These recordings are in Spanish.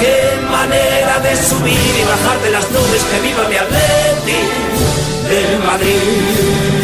Qué manera de subir y bajar de las nubes que viva mi Atleti del Madrid.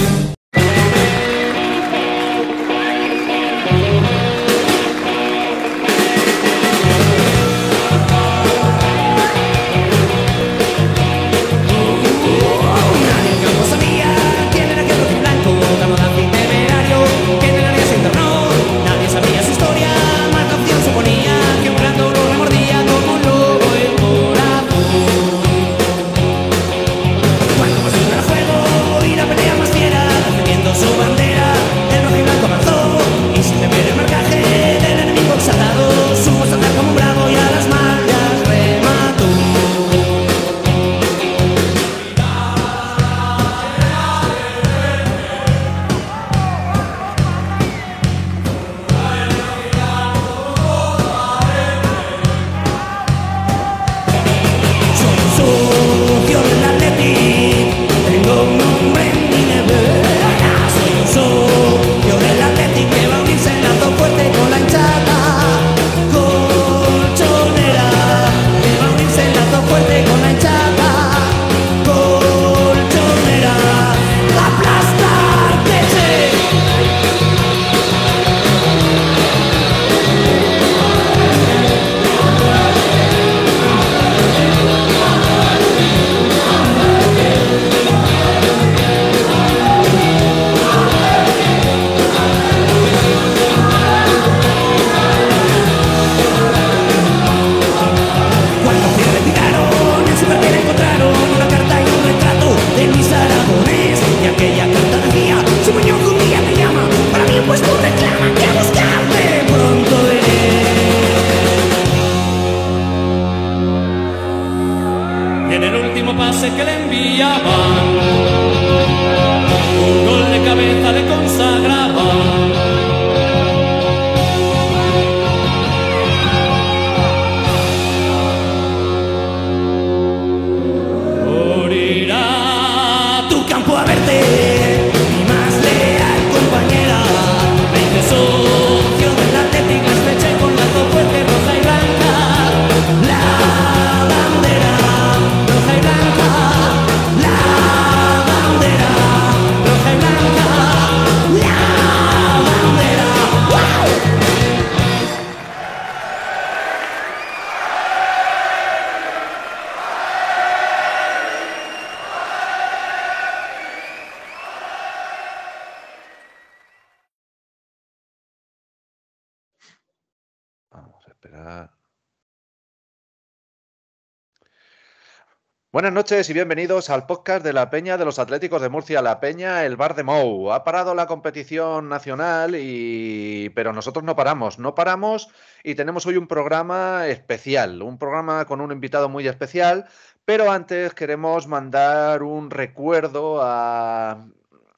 Noches y bienvenidos al podcast de la Peña de los Atléticos de Murcia, la Peña, el Bar de Mou. Ha parado la competición nacional y pero nosotros no paramos, no paramos y tenemos hoy un programa especial, un programa con un invitado muy especial, pero antes queremos mandar un recuerdo a,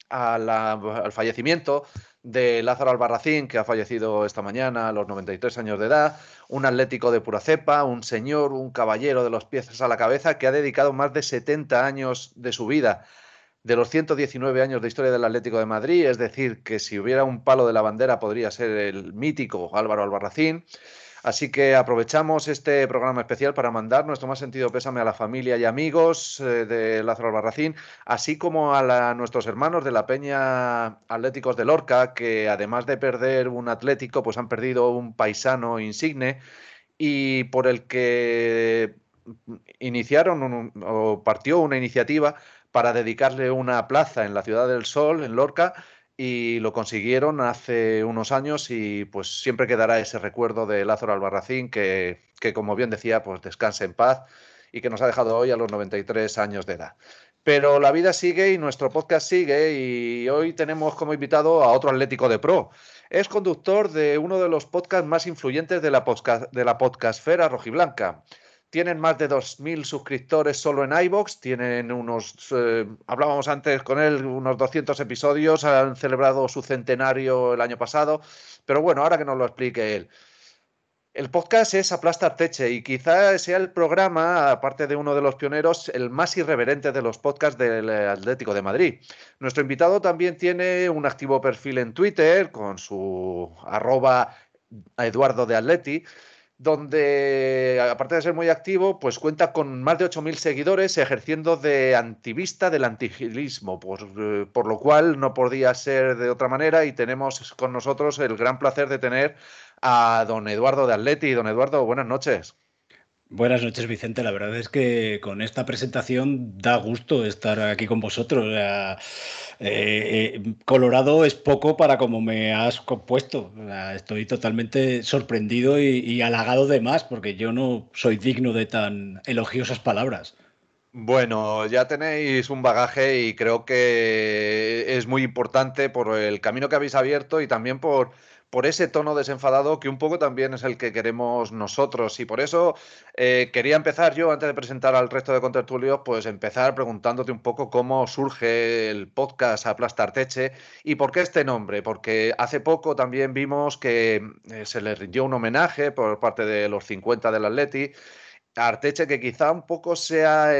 al fallecimiento de Lázaro Albarracín, que ha fallecido esta mañana a los 93 años de edad, un atlético de pura cepa, un señor, un caballero de los pies a la cabeza, que ha dedicado más de 70 años de su vida, de los 119 años de historia del Atlético de Madrid, es decir, que si hubiera un palo de la bandera podría ser el mítico Álvaro Albarracín. Así que aprovechamos este programa especial para mandar nuestro más sentido pésame a la familia y amigos eh, de Lázaro Albarracín, así como a la- nuestros hermanos de la Peña Atléticos de Lorca, que además de perder un atlético, pues han perdido un paisano insigne y por el que iniciaron o partió una iniciativa para dedicarle una plaza en la Ciudad del Sol, en Lorca, y lo consiguieron hace unos años y pues siempre quedará ese recuerdo de Lázaro Albarracín que, que como bien decía, pues descanse en paz y que nos ha dejado hoy a los 93 años de edad. Pero la vida sigue y nuestro podcast sigue y hoy tenemos como invitado a otro Atlético de Pro. Es conductor de uno de los podcasts más influyentes de la, podcast, de la podcastfera rojiblanca. Tienen más de 2.000 suscriptores solo en iBox, tienen unos, eh, hablábamos antes con él, unos 200 episodios, han celebrado su centenario el año pasado, pero bueno, ahora que nos lo explique él. El podcast es Aplasta Teche y quizá sea el programa, aparte de uno de los pioneros, el más irreverente de los podcasts del Atlético de Madrid. Nuestro invitado también tiene un activo perfil en Twitter con su arroba Eduardo de Atleti, donde, aparte de ser muy activo, pues cuenta con más de 8.000 seguidores ejerciendo de antivista del antigilismo, por, eh, por lo cual no podía ser de otra manera y tenemos con nosotros el gran placer de tener a don Eduardo de Atleti. Don Eduardo, buenas noches. Buenas noches, Vicente. La verdad es que con esta presentación da gusto estar aquí con vosotros. Eh, eh, Colorado es poco para como me has compuesto. estoy totalmente sorprendido y, halagado de más, porque yo no soy digno de tan elogiosas palabras. Bueno, ya tenéis un bagaje y creo que es muy importante por el camino que habéis abierto y también por por ese tono desenfadado que un poco también es el que queremos nosotros. Y por eso eh, quería empezar yo, antes de presentar al resto de contertulios, pues empezar preguntándote un poco cómo surge el podcast Aplastarteche y por qué este nombre. Porque hace poco también vimos que eh, se le rindió un homenaje por parte de los 50 del Atleti. Arteche, que quizá un poco sea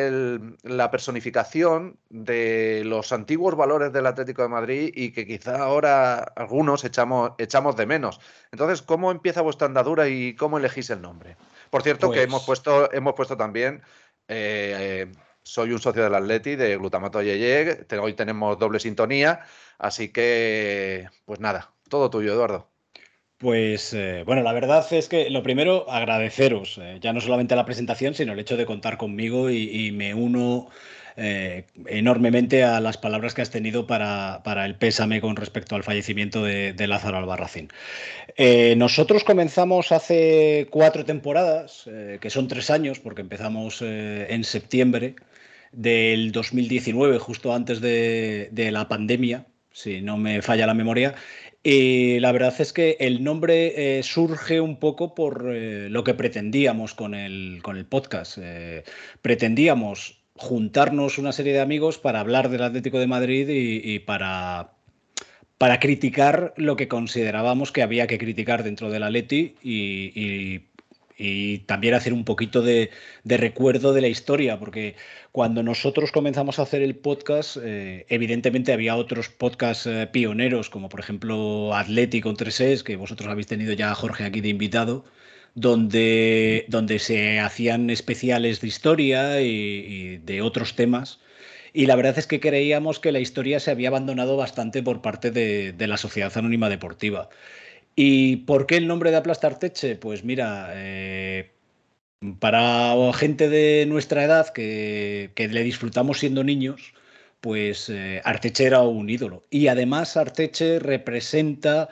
la personificación de los antiguos valores del Atlético de Madrid y que quizá ahora algunos echamos, echamos de menos. Entonces, ¿cómo empieza vuestra andadura y cómo elegís el nombre? Por cierto, que hemos pues puesto, hemos puesto también. Eh, soy un socio del Atleti, de Glutamato Yeye. Hoy tenemos doble sintonía. Así que, pues nada, todo tuyo, Eduardo. Pues eh, bueno, la verdad es que lo primero, agradeceros, eh, ya no solamente la presentación, sino el hecho de contar conmigo y, me uno eh, enormemente a las palabras que has tenido para, el pésame con respecto al fallecimiento de, Lázaro Albarracín. nosotros comenzamos hace cuatro temporadas, que son tres años, porque empezamos en septiembre del 2019, justo antes de la pandemia, si no me falla la memoria, y la verdad es que el nombre eh, surge un poco por eh, lo que pretendíamos con el, con el podcast. Eh, pretendíamos juntarnos una serie de amigos para hablar del Atlético de Madrid y, para, para criticar lo que considerábamos que había que criticar dentro del Atleti y y también hacer un poquito de, recuerdo de la historia, porque cuando nosotros comenzamos a hacer el podcast, eh, evidentemente había otros podcasts eh, pioneros, como por ejemplo Atlético con 3 que vosotros habéis tenido ya a Jorge aquí de invitado, donde, donde se hacían especiales de historia y, de otros temas. Y la verdad es que creíamos que la historia se había abandonado bastante por parte de la Sociedad Anónima Deportiva. ¿Y por qué el nombre de Aplastarteche? Pues mira, eh, para gente de nuestra edad que, le disfrutamos siendo niños, pues eh, Arteche era un ídolo. Y además Arteche representa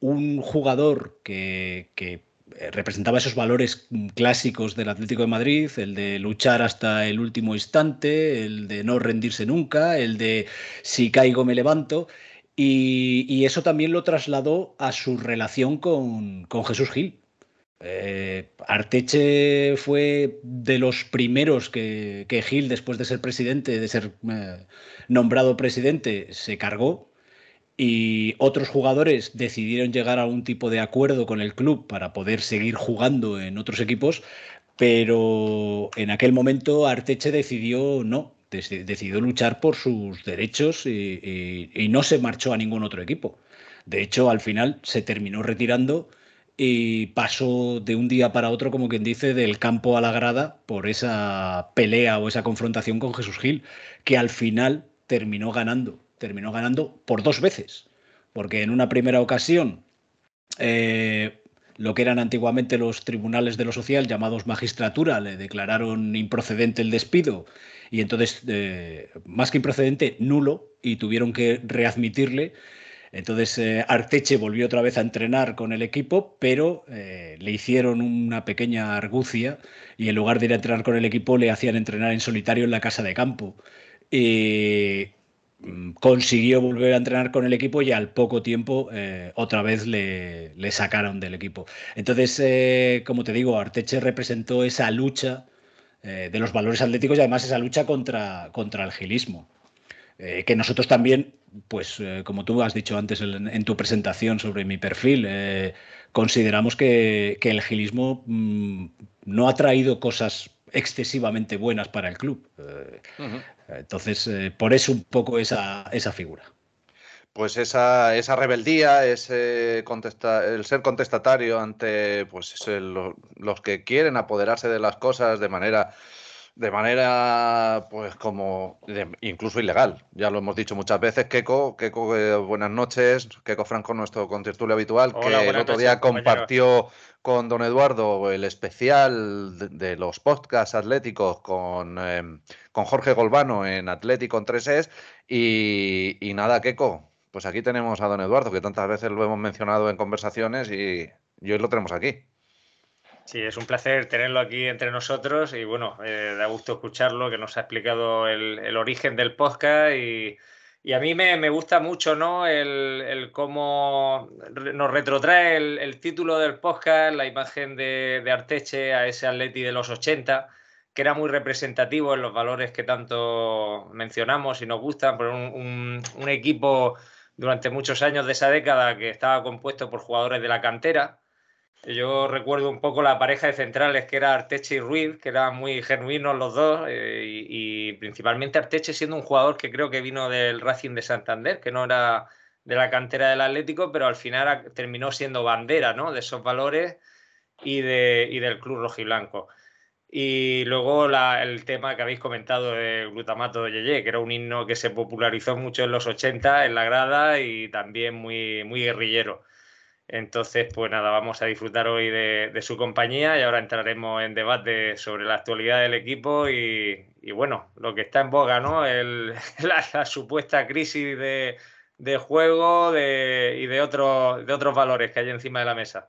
un jugador que, que eh, representaba esos valores clásicos del Atlético de Madrid, el de luchar hasta el último instante, el de no rendirse nunca, el de si caigo me levanto. Y, eso también lo trasladó a su relación con, Jesús Gil. Eh, Arteche fue de los primeros que, Gil, después de ser presidente, de ser eh, nombrado presidente, se cargó. Y otros jugadores decidieron llegar a un tipo de acuerdo con el club para poder seguir jugando en otros equipos, pero en aquel momento Arteche decidió no, decidió luchar por sus derechos y, no se marchó a ningún otro equipo. De hecho, al final se terminó retirando y pasó de un día para otro, como quien dice, del campo a la grada por esa pelea o esa confrontación con Jesús Gil, que al final terminó ganando. Terminó ganando por dos veces. Porque en una primera ocasión eh, lo que eran antiguamente los tribunales de lo social llamados magistratura, le declararon improcedente el despido y entonces, eh, más que improcedente, nulo y tuvieron que readmitirle. Entonces eh, Arteche volvió otra vez a entrenar con el equipo, pero eh, le hicieron una pequeña argucia y en lugar de ir a entrenar con el equipo le hacían entrenar en solitario en la casa de campo. Y mm, consiguió volver a entrenar con el equipo y al poco tiempo otra vez le, le, sacaron del equipo. Entonces, como te digo, Arteche representó esa lucha eh, de los valores atléticos y además esa lucha contra, contra el gilismo. Eh, que nosotros también, pues eh, como tú has dicho antes en, tu presentación sobre mi perfil, consideramos que, el gilismo mm, no ha traído cosas excesivamente buenas para el club. Entonces, por eso un poco esa, esa figura pues esa, esa rebeldía, ese el ser contestatario ante pues, los que quieren apoderarse de las cosas de manera de manera pues como incluso ilegal. Ya lo hemos dicho muchas veces, Keco, Keco eh, buenas noches, Keco Franco, nuestro contertulio habitual, que el otro día compartió con don Eduardo el especial de, los podcasts atléticos con, em, con Jorge Golbano en Atlético en 3 y, y nada, Keco, pues aquí tenemos a don Eduardo, que tantas veces lo hemos mencionado en conversaciones y, hoy lo tenemos aquí. Sí, es un placer tenerlo aquí entre nosotros y bueno, eh, da gusto escucharlo, que nos ha explicado el, origen del podcast y, a mí me, gusta mucho ¿no? el, cómo nos retrotrae el, título del podcast, la imagen de, Arteche a ese Atleti de los 80, que era muy representativo en los valores que tanto mencionamos y nos gustan, por un equipo durante muchos años de esa década que estaba compuesto por jugadores de la cantera. Yo recuerdo un poco la pareja de centrales que era Arteche y Ruiz, que eran muy genuinos los dos, eh, y, principalmente Arteche siendo un jugador que creo que vino del Racing de Santander, que no era de la cantera del Atlético, pero al final terminó siendo bandera ¿no? de esos valores y, de, y del club rojiblanco. Y luego el tema que habéis comentado del glutamato de Yeye, que era un himno que se popularizó mucho en los 80 en la grada y también muy, muy guerrillero. Entonces, pues nada, vamos a disfrutar hoy de, su compañía y ahora entraremos en debate sobre la actualidad del equipo y, bueno, lo que está en boga, ¿no? El, la, supuesta crisis de, juego y de, de otros valores que hay encima de la mesa.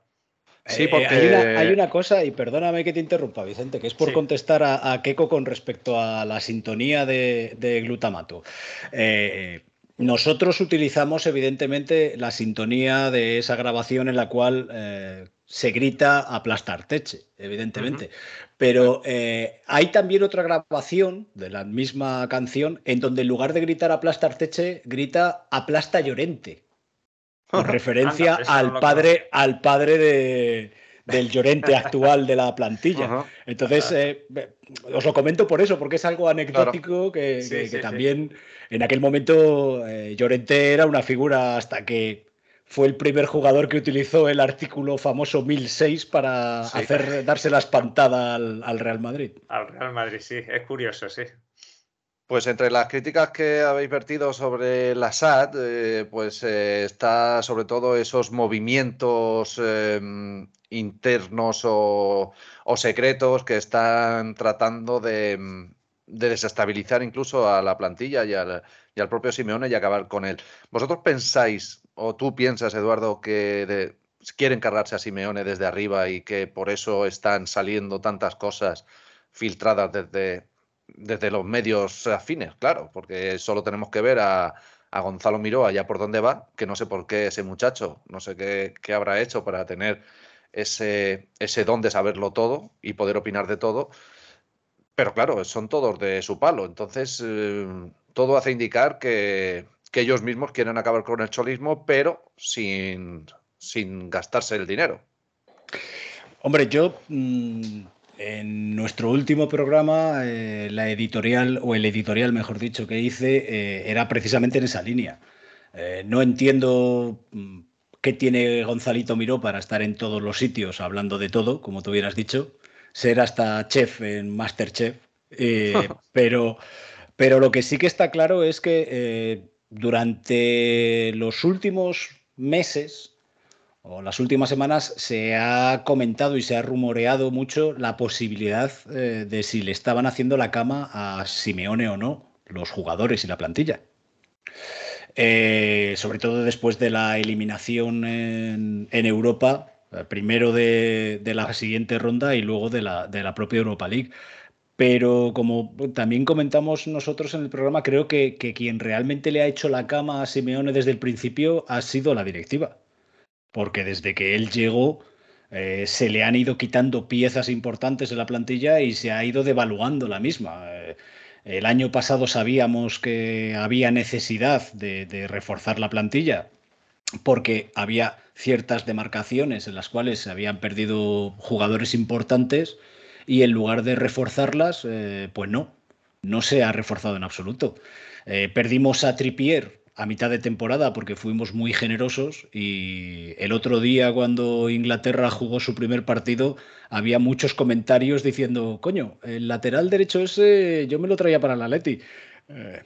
Sí, eh, porque... hay, una, cosa, y perdóname que te interrumpa, Vicente, que es por contestar a, a, Keiko con respecto a la sintonía de, glutamato. Eh, nosotros utilizamos, evidentemente, la sintonía de esa grabación en la cual eh, se grita aplastar teche, evidentemente. Pero hay también otra grabación de la misma canción en donde en lugar de gritar aplastar teche, grita aplasta llorente. Por referencia al, padre, al padre de, del Llorente actual de la plantilla. Entonces, eh, os lo comento por eso, porque es algo anecdótico que, también en aquel momento eh, Llorente era una figura hasta que fue el primer jugador que utilizó el artículo famoso 1006 para hacer darse la espantada al, al Real Madrid. Al Real Madrid, sí, es curioso, sí. Pues entre las críticas que habéis vertido sobre la SAT, eh, pues eh, está sobre todo esos movimientos em, internos o, secretos que están tratando de, desestabilizar incluso a la plantilla y al, propio Simeone y acabar con él. ¿Vosotros pensáis, o tú piensas, Eduardo, que quieren cargarse a Simeone desde arriba y que por eso están saliendo tantas cosas filtradas desde desde los medios afines, claro, porque solo tenemos que ver a, Gonzalo Miró allá por donde va, que no sé por qué ese muchacho, no sé qué, habrá hecho para tener ese, ese don de saberlo todo y poder opinar de todo. Pero claro, son todos de su palo. Entonces, eh, todo hace indicar que, ellos mismos quieren acabar con el cholismo, pero sin, sin gastarse el dinero. Hombre, yo mm, en nuestro último programa, eh, la editorial, o el editorial, mejor dicho, que hice, eh, era precisamente en esa línea. Eh, no entiendo mm, qué tiene Gonzalito Miró para estar en todos los sitios hablando de todo, como tú hubieras dicho, ser hasta chef en Masterchef, pero, pero lo que sí que está claro es que durante los últimos meses, las últimas semanas se ha comentado y se ha rumoreado mucho la posibilidad eh, de si le estaban haciendo la cama a Simeone o no los jugadores y la plantilla. Eh, sobre todo después de la eliminación en, Europa, eh, primero de, la siguiente ronda y luego de la, propia Europa League. Pero como también comentamos nosotros en el programa, creo que, quien realmente le ha hecho la cama a Simeone desde el principio ha sido la directiva porque desde que él llegó eh, se le han ido quitando piezas importantes de la plantilla y se ha ido devaluando la misma. Eh, el año pasado sabíamos que había necesidad de, reforzar la plantilla porque había ciertas demarcaciones en las cuales se habían perdido jugadores importantes y en lugar de reforzarlas, eh, pues no, no se ha reforzado en absoluto. perdimos a Tripier a mitad de temporada porque fuimos muy generosos y el otro día cuando Inglaterra jugó su primer partido había muchos comentarios diciendo, coño, el lateral derecho ese yo me lo traía para la Leti. Eh,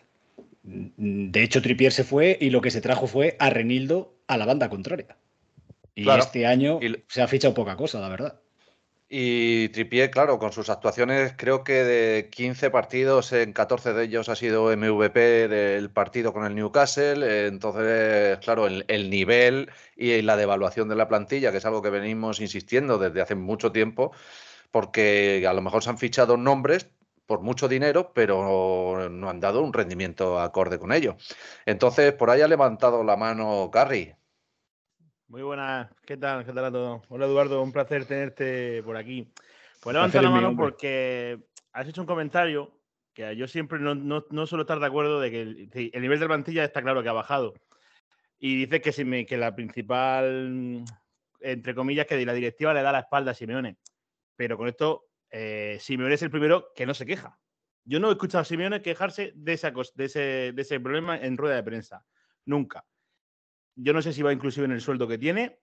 de hecho, Tripier se fue y lo que se trajo fue a Renildo a la banda contraria. Y este año se ha fichado poca cosa, la verdad. Y Tripié, claro, con sus actuaciones, creo que de 15 partidos, en 14 de ellos ha sido MVP del partido con el Newcastle. Entonces, claro, el, nivel y la devaluación de la plantilla, que es algo que venimos insistiendo desde hace mucho tiempo, porque a lo mejor se han fichado nombres por mucho dinero, pero no han dado un rendimiento acorde con ello. Entonces, por ahí ha levantado la mano Carrie. Muy buenas, ¿qué tal? ¿Qué tal a todos? Hola Eduardo, un placer tenerte por aquí. Pues levanta la mano porque has hecho un comentario que yo siempre no, no, suelo estar de acuerdo de que el, nivel de plantilla está claro que ha bajado. Y dice que, si me, que la principal, entre comillas, que la directiva le da la espalda a Simeone. Pero con esto, eh, Simeone es el primero que no se queja. Yo no he escuchado a Simeone quejarse de, esa, de, ese, de ese problema en rueda de prensa. Nunca. Yo no sé si va inclusive en el sueldo que tiene,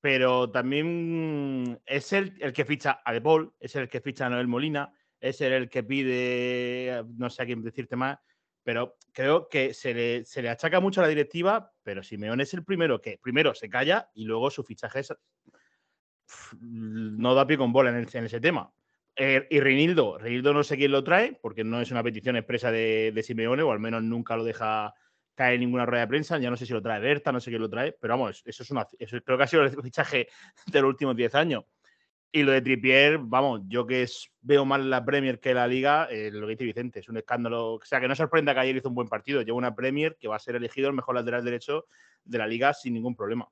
pero también es el, el que ficha a De Paul, es el que ficha a Noel Molina, es el, que pide, no sé a quién decirte más, pero creo que se le, se le achaca mucho a la directiva, pero Simeone es el primero que primero se calla y luego su fichaje no da pie con bola en, ese tema. Eh, y Reinildo, Reinildo no sé quién lo trae, porque no es una petición expresa de Simeone, o al menos nunca lo deja cae ninguna rueda de prensa. Ya no sé si lo trae Berta, no sé quién lo trae, pero vamos, eso es una, eso creo que ha sido el fichaje de los últimos 10 años. Y lo de Tripier, vamos, yo que es, veo más la Premier que la Liga, eh, lo que dice Vicente, es un escándalo. O sea, que no sorprenda que ayer hizo un buen partido. Lleva una Premier que va a ser elegido el mejor lateral derecho de la Liga sin ningún problema.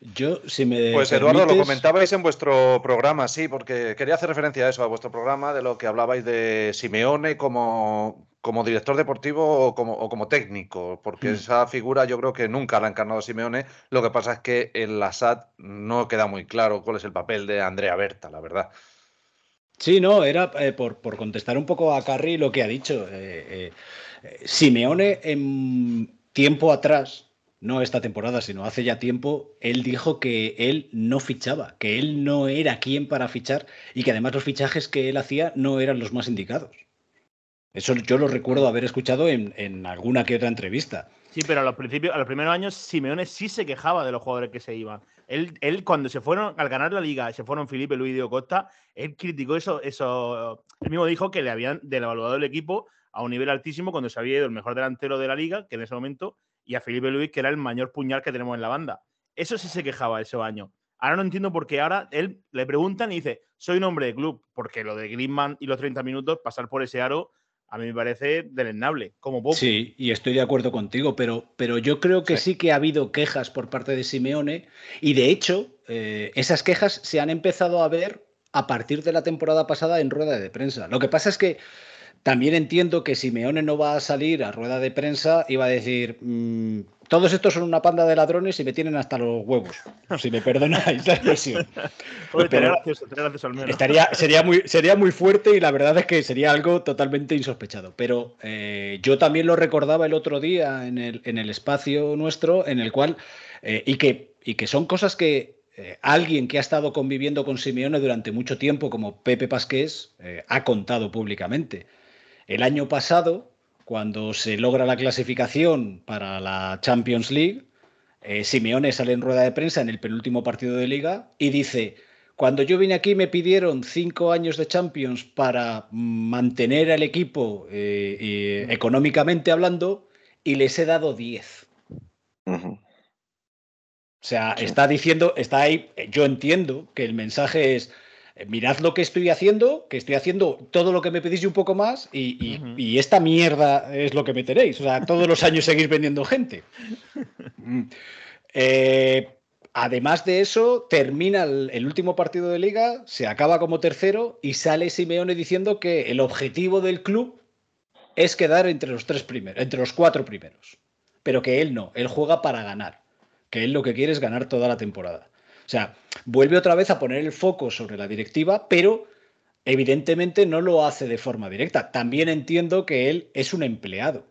Yo, si me. Pues Eduardo, lo comentabais en vuestro programa, sí, porque quería hacer referencia a eso, a vuestro programa, de lo que hablabais de Simeone como, como director deportivo o como, técnico, porque hmm. esa figura yo creo que nunca la ha encarnado Simeone. Lo que pasa es que en la SAT no queda muy claro cuál es el papel de Andrea Berta, la verdad. Sí, no, era eh, por, contestar un poco a Carri lo que ha dicho. Eh, eh, Simeone en tiempo atrás, no esta temporada, sino hace ya tiempo, él dijo que él no fichaba, que él no era quien para fichar y que además los fichajes que él hacía no eran los más indicados. Eso yo lo recuerdo haber escuchado en, alguna que otra entrevista. Sí, pero a los principios, a los primeros años, Simeone sí se quejaba de los jugadores que se iban. Él, él cuando se fueron al ganar la liga, se fueron Felipe Luis y Diego Costa, él criticó eso, eso. Él mismo dijo que le habían devaluado el equipo a un nivel altísimo cuando se había ido el mejor delantero de la liga, que en ese momento, y a Felipe Luis, que era el mayor puñal que tenemos en la banda. Eso sí se quejaba ese año. Ahora no entiendo por qué ahora él le preguntan y dice, soy un hombre de club, porque lo de Griezmann y los 30 minutos, pasar por ese aro, a mí me parece deleznable, como poco. Sí, y estoy de acuerdo contigo, pero, pero yo creo que sí. que ha habido quejas por parte de Simeone y de hecho eh, esas quejas se han empezado a ver a partir de la temporada pasada en rueda de prensa. Lo que pasa es que también entiendo que Simeone no va a salir a rueda de prensa y va a decir, mm, todos estos son una panda de ladrones y me tienen hasta los huevos, si me perdonáis la expresión. estaría, sería, muy, sería muy fuerte y la verdad es que sería algo totalmente insospechado. Pero eh, yo también lo recordaba el otro día en el, en el espacio nuestro, en el cual, eh, y, que, y que son cosas que eh, alguien que ha estado conviviendo con Simeone durante mucho tiempo, como Pepe Pasqués, ha contado públicamente. El año pasado, cuando se logra la clasificación para la Champions League, eh, Simeone sale en rueda de prensa en el penúltimo partido de liga y dice, cuando yo vine aquí me pidieron cinco años de Champions para mantener al equipo eh, económicamente hablando y les he dado diez. O sea, está diciendo, está ahí, yo entiendo que el mensaje es, mirad lo que estoy haciendo, que estoy haciendo todo lo que me pedís y un poco más, y, esta mierda es lo que me tenéis. O sea, todos los años seguís vendiendo gente. Mm. Eh, además de eso, termina el, último partido de liga, se acaba como tercero y sale Simeone diciendo que el objetivo del club es quedar entre los tres primeros, entre los cuatro primeros. Pero que él no, él juega para ganar. Que él lo que quiere es ganar toda la temporada. O sea, vuelve otra vez a poner el foco sobre la directiva, pero evidentemente no lo hace de forma directa. También entiendo que él es un empleado.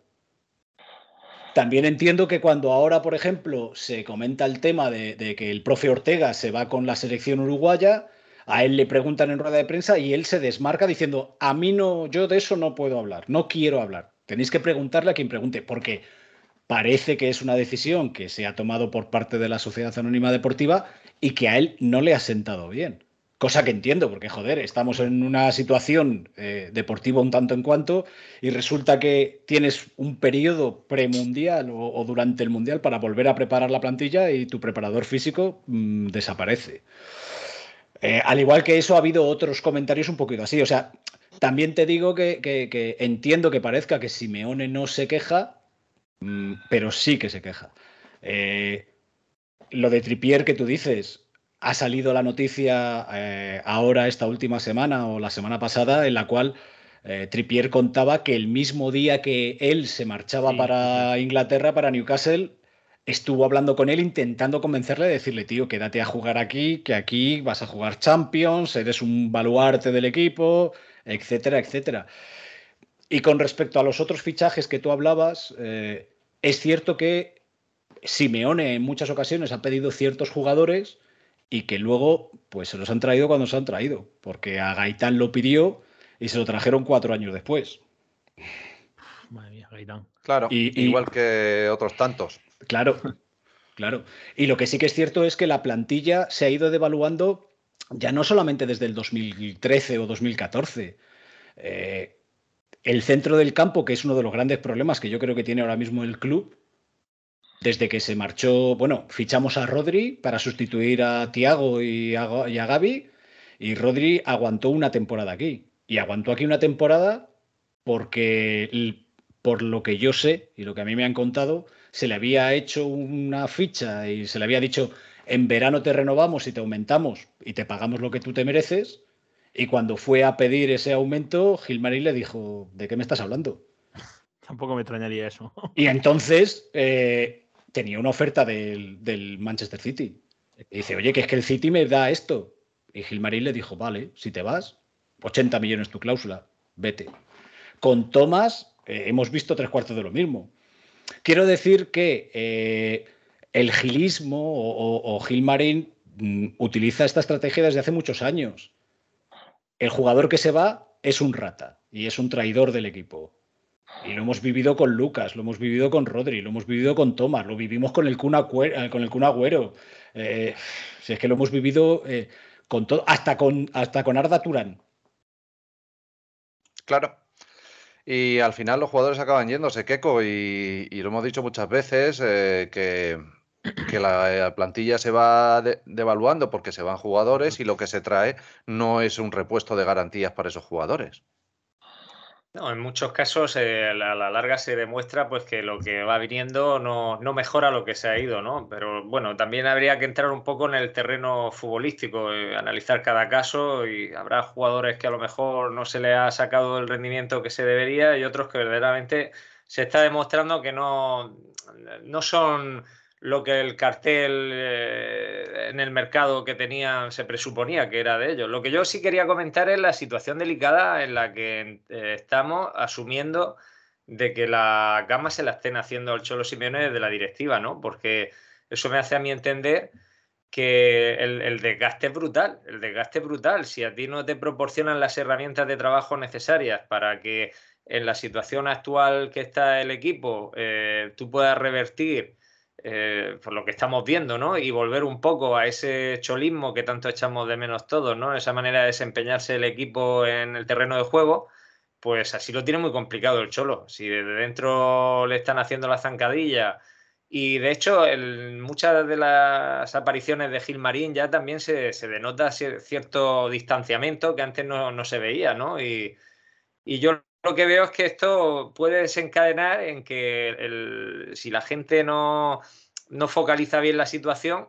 También entiendo que cuando ahora, por ejemplo, se comenta el tema de, que el profe Ortega se va con la selección uruguaya, a él le preguntan en rueda de prensa y él se desmarca diciendo, a mí no, yo de eso no puedo hablar, no quiero hablar. Tenéis que preguntarle a quien pregunte, porque parece que es una decisión que se ha tomado por parte de la Sociedad Anónima Deportiva y que a él no le ha sentado bien. Cosa que entiendo, porque joder, estamos en una situación eh, deportiva un tanto en cuanto y resulta que tienes un periodo premundial o, durante el mundial para volver a preparar la plantilla y tu preparador físico mm, desaparece. Eh, al igual que eso, ha habido otros comentarios un poquito así. O sea, también te digo que, entiendo que parezca que Simeone no se queja, pero sí que se queja. Eh, lo de Tripier que tú dices, ha salido la noticia eh, ahora esta última semana o la semana pasada en la cual eh, Trippier contaba que el mismo día que él se marchaba para Inglaterra, para Newcastle, estuvo hablando con él intentando convencerle de decirle, tío, quédate a jugar aquí, que aquí vas a jugar Champions, eres un baluarte del equipo, etcétera, etcétera. Y con respecto a los otros fichajes que tú hablabas, eh, es cierto que Simeone en muchas ocasiones ha pedido ciertos jugadores y que luego pues se los han traído cuando se han traído, porque a Gaitán lo pidió y se lo trajeron cuatro años después. Madre mía, Gaitán. Claro, igual que otros tantos. Claro, claro. Y lo que sí que es cierto es que la plantilla se ha ido devaluando ya no solamente desde el 2013 o 2014. Eh, el centro del campo, que es uno de los grandes problemas que yo creo que tiene ahora mismo el club, desde que se marchó, bueno, fichamos a Rodri para sustituir a Tiago y a, y Gaby, y Rodri aguantó una temporada aquí. Y aguantó aquí una temporada porque, por lo que yo sé y lo que a mí me han contado, se le había hecho una ficha y se le había dicho, en verano te renovamos y te aumentamos y te pagamos lo que tú te mereces. Y cuando fue a pedir ese aumento, Gilmarín le dijo, ¿de qué me estás hablando? Tampoco me extrañaría eso. Y entonces eh, tenía una oferta del, Manchester City. Y dice, oye, que es que el City me da esto. Y Gilmarín le dijo, vale, si te vas, 80 millones tu cláusula, vete. Con Thomas eh, hemos visto tres cuartos de lo mismo. Quiero decir que eh, el gilismo o, o, Gilmarín mm, utiliza esta estrategia desde hace muchos años. El jugador que se va es un rata y es un traidor del equipo. Y lo hemos vivido con Lucas, lo hemos vivido con Rodri, lo hemos vivido con Thomas, lo vivimos con el Kun, eh, Agüero. Eh, si es que lo hemos vivido eh, con todo, hasta con, hasta con Arda Turán. Claro. Y al final los jugadores acaban yéndose, Keco, y, y lo hemos dicho muchas veces, que, que, la plantilla se va devaluando porque se van jugadores y lo que se trae no es un repuesto de garantías para esos jugadores. No, en muchos casos eh, a la larga se demuestra pues que lo que va viniendo no, no, mejora lo que se ha ido, ¿no? Pero bueno, también habría que entrar un poco en el terreno futbolístico, eh, analizar cada caso y habrá jugadores que a lo mejor no se le ha sacado el rendimiento que se debería y otros que verdaderamente se está demostrando que no, no son lo que el cartel eh, en el mercado que tenían se presuponía que era de ellos. Lo que yo sí quería comentar es la situación delicada en la que eh, estamos asumiendo de que la gama se la estén haciendo al Cholo Simeone de la directiva, ¿no? Porque eso me hace a mí entender que el, el, desgaste es brutal, el desgaste es brutal. Si a ti no te proporcionan las herramientas de trabajo necesarias para que en la situación actual que está el equipo eh, tú puedas revertir eh, por lo que estamos viendo, ¿no? Y volver un poco a ese cholismo que tanto echamos de menos todos, ¿no? Esa manera de desempeñarse el equipo en el terreno de juego, pues así lo tiene muy complicado el Cholo. Si desde dentro le están haciendo la zancadilla y de hecho en muchas de las apariciones de Gilmarín ya también se, denota cierto distanciamiento que antes no, se veía, ¿no? Y, y yo lo que veo es que esto puede desencadenar en que si la gente no, focaliza bien la situación,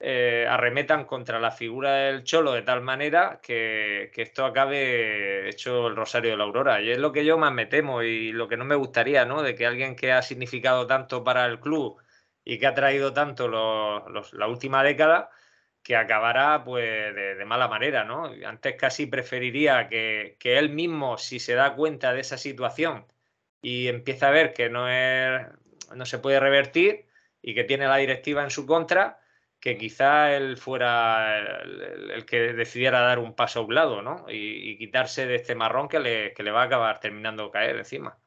eh, arremetan contra la figura del cholo de tal manera que, esto acabe hecho el rosario de la aurora. Y es lo que yo más me temo y lo que no me gustaría, ¿no? De que alguien que ha significado tanto para el club y que ha traído tanto la última década, que acabará pues de, mala manera, ¿no? Antes casi preferiría que, él mismo, si se da cuenta de esa situación y empieza a ver que no, es, no se puede revertir y que tiene la directiva en su contra, que quizá él fuera el, que decidiera dar un paso a un lado, ¿no? Y, quitarse de este marrón que le, que le va a acabar terminando caer encima.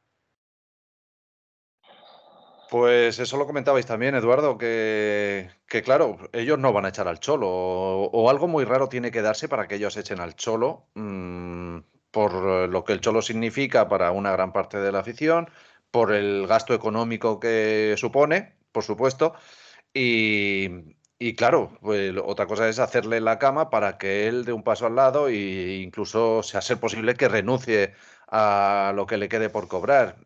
Pues eso lo comentabais también, Eduardo, que, claro, ellos no van a echar al cholo, o, algo muy raro tiene que darse para que ellos echen al cholo, mm, por lo que el cholo significa para una gran parte de la afición, por el gasto económico que supone, por supuesto, y, claro, pues otra cosa es hacerle la cama para que él dé un paso al lado e incluso sea ser posible que renuncie a lo que le quede por cobrar.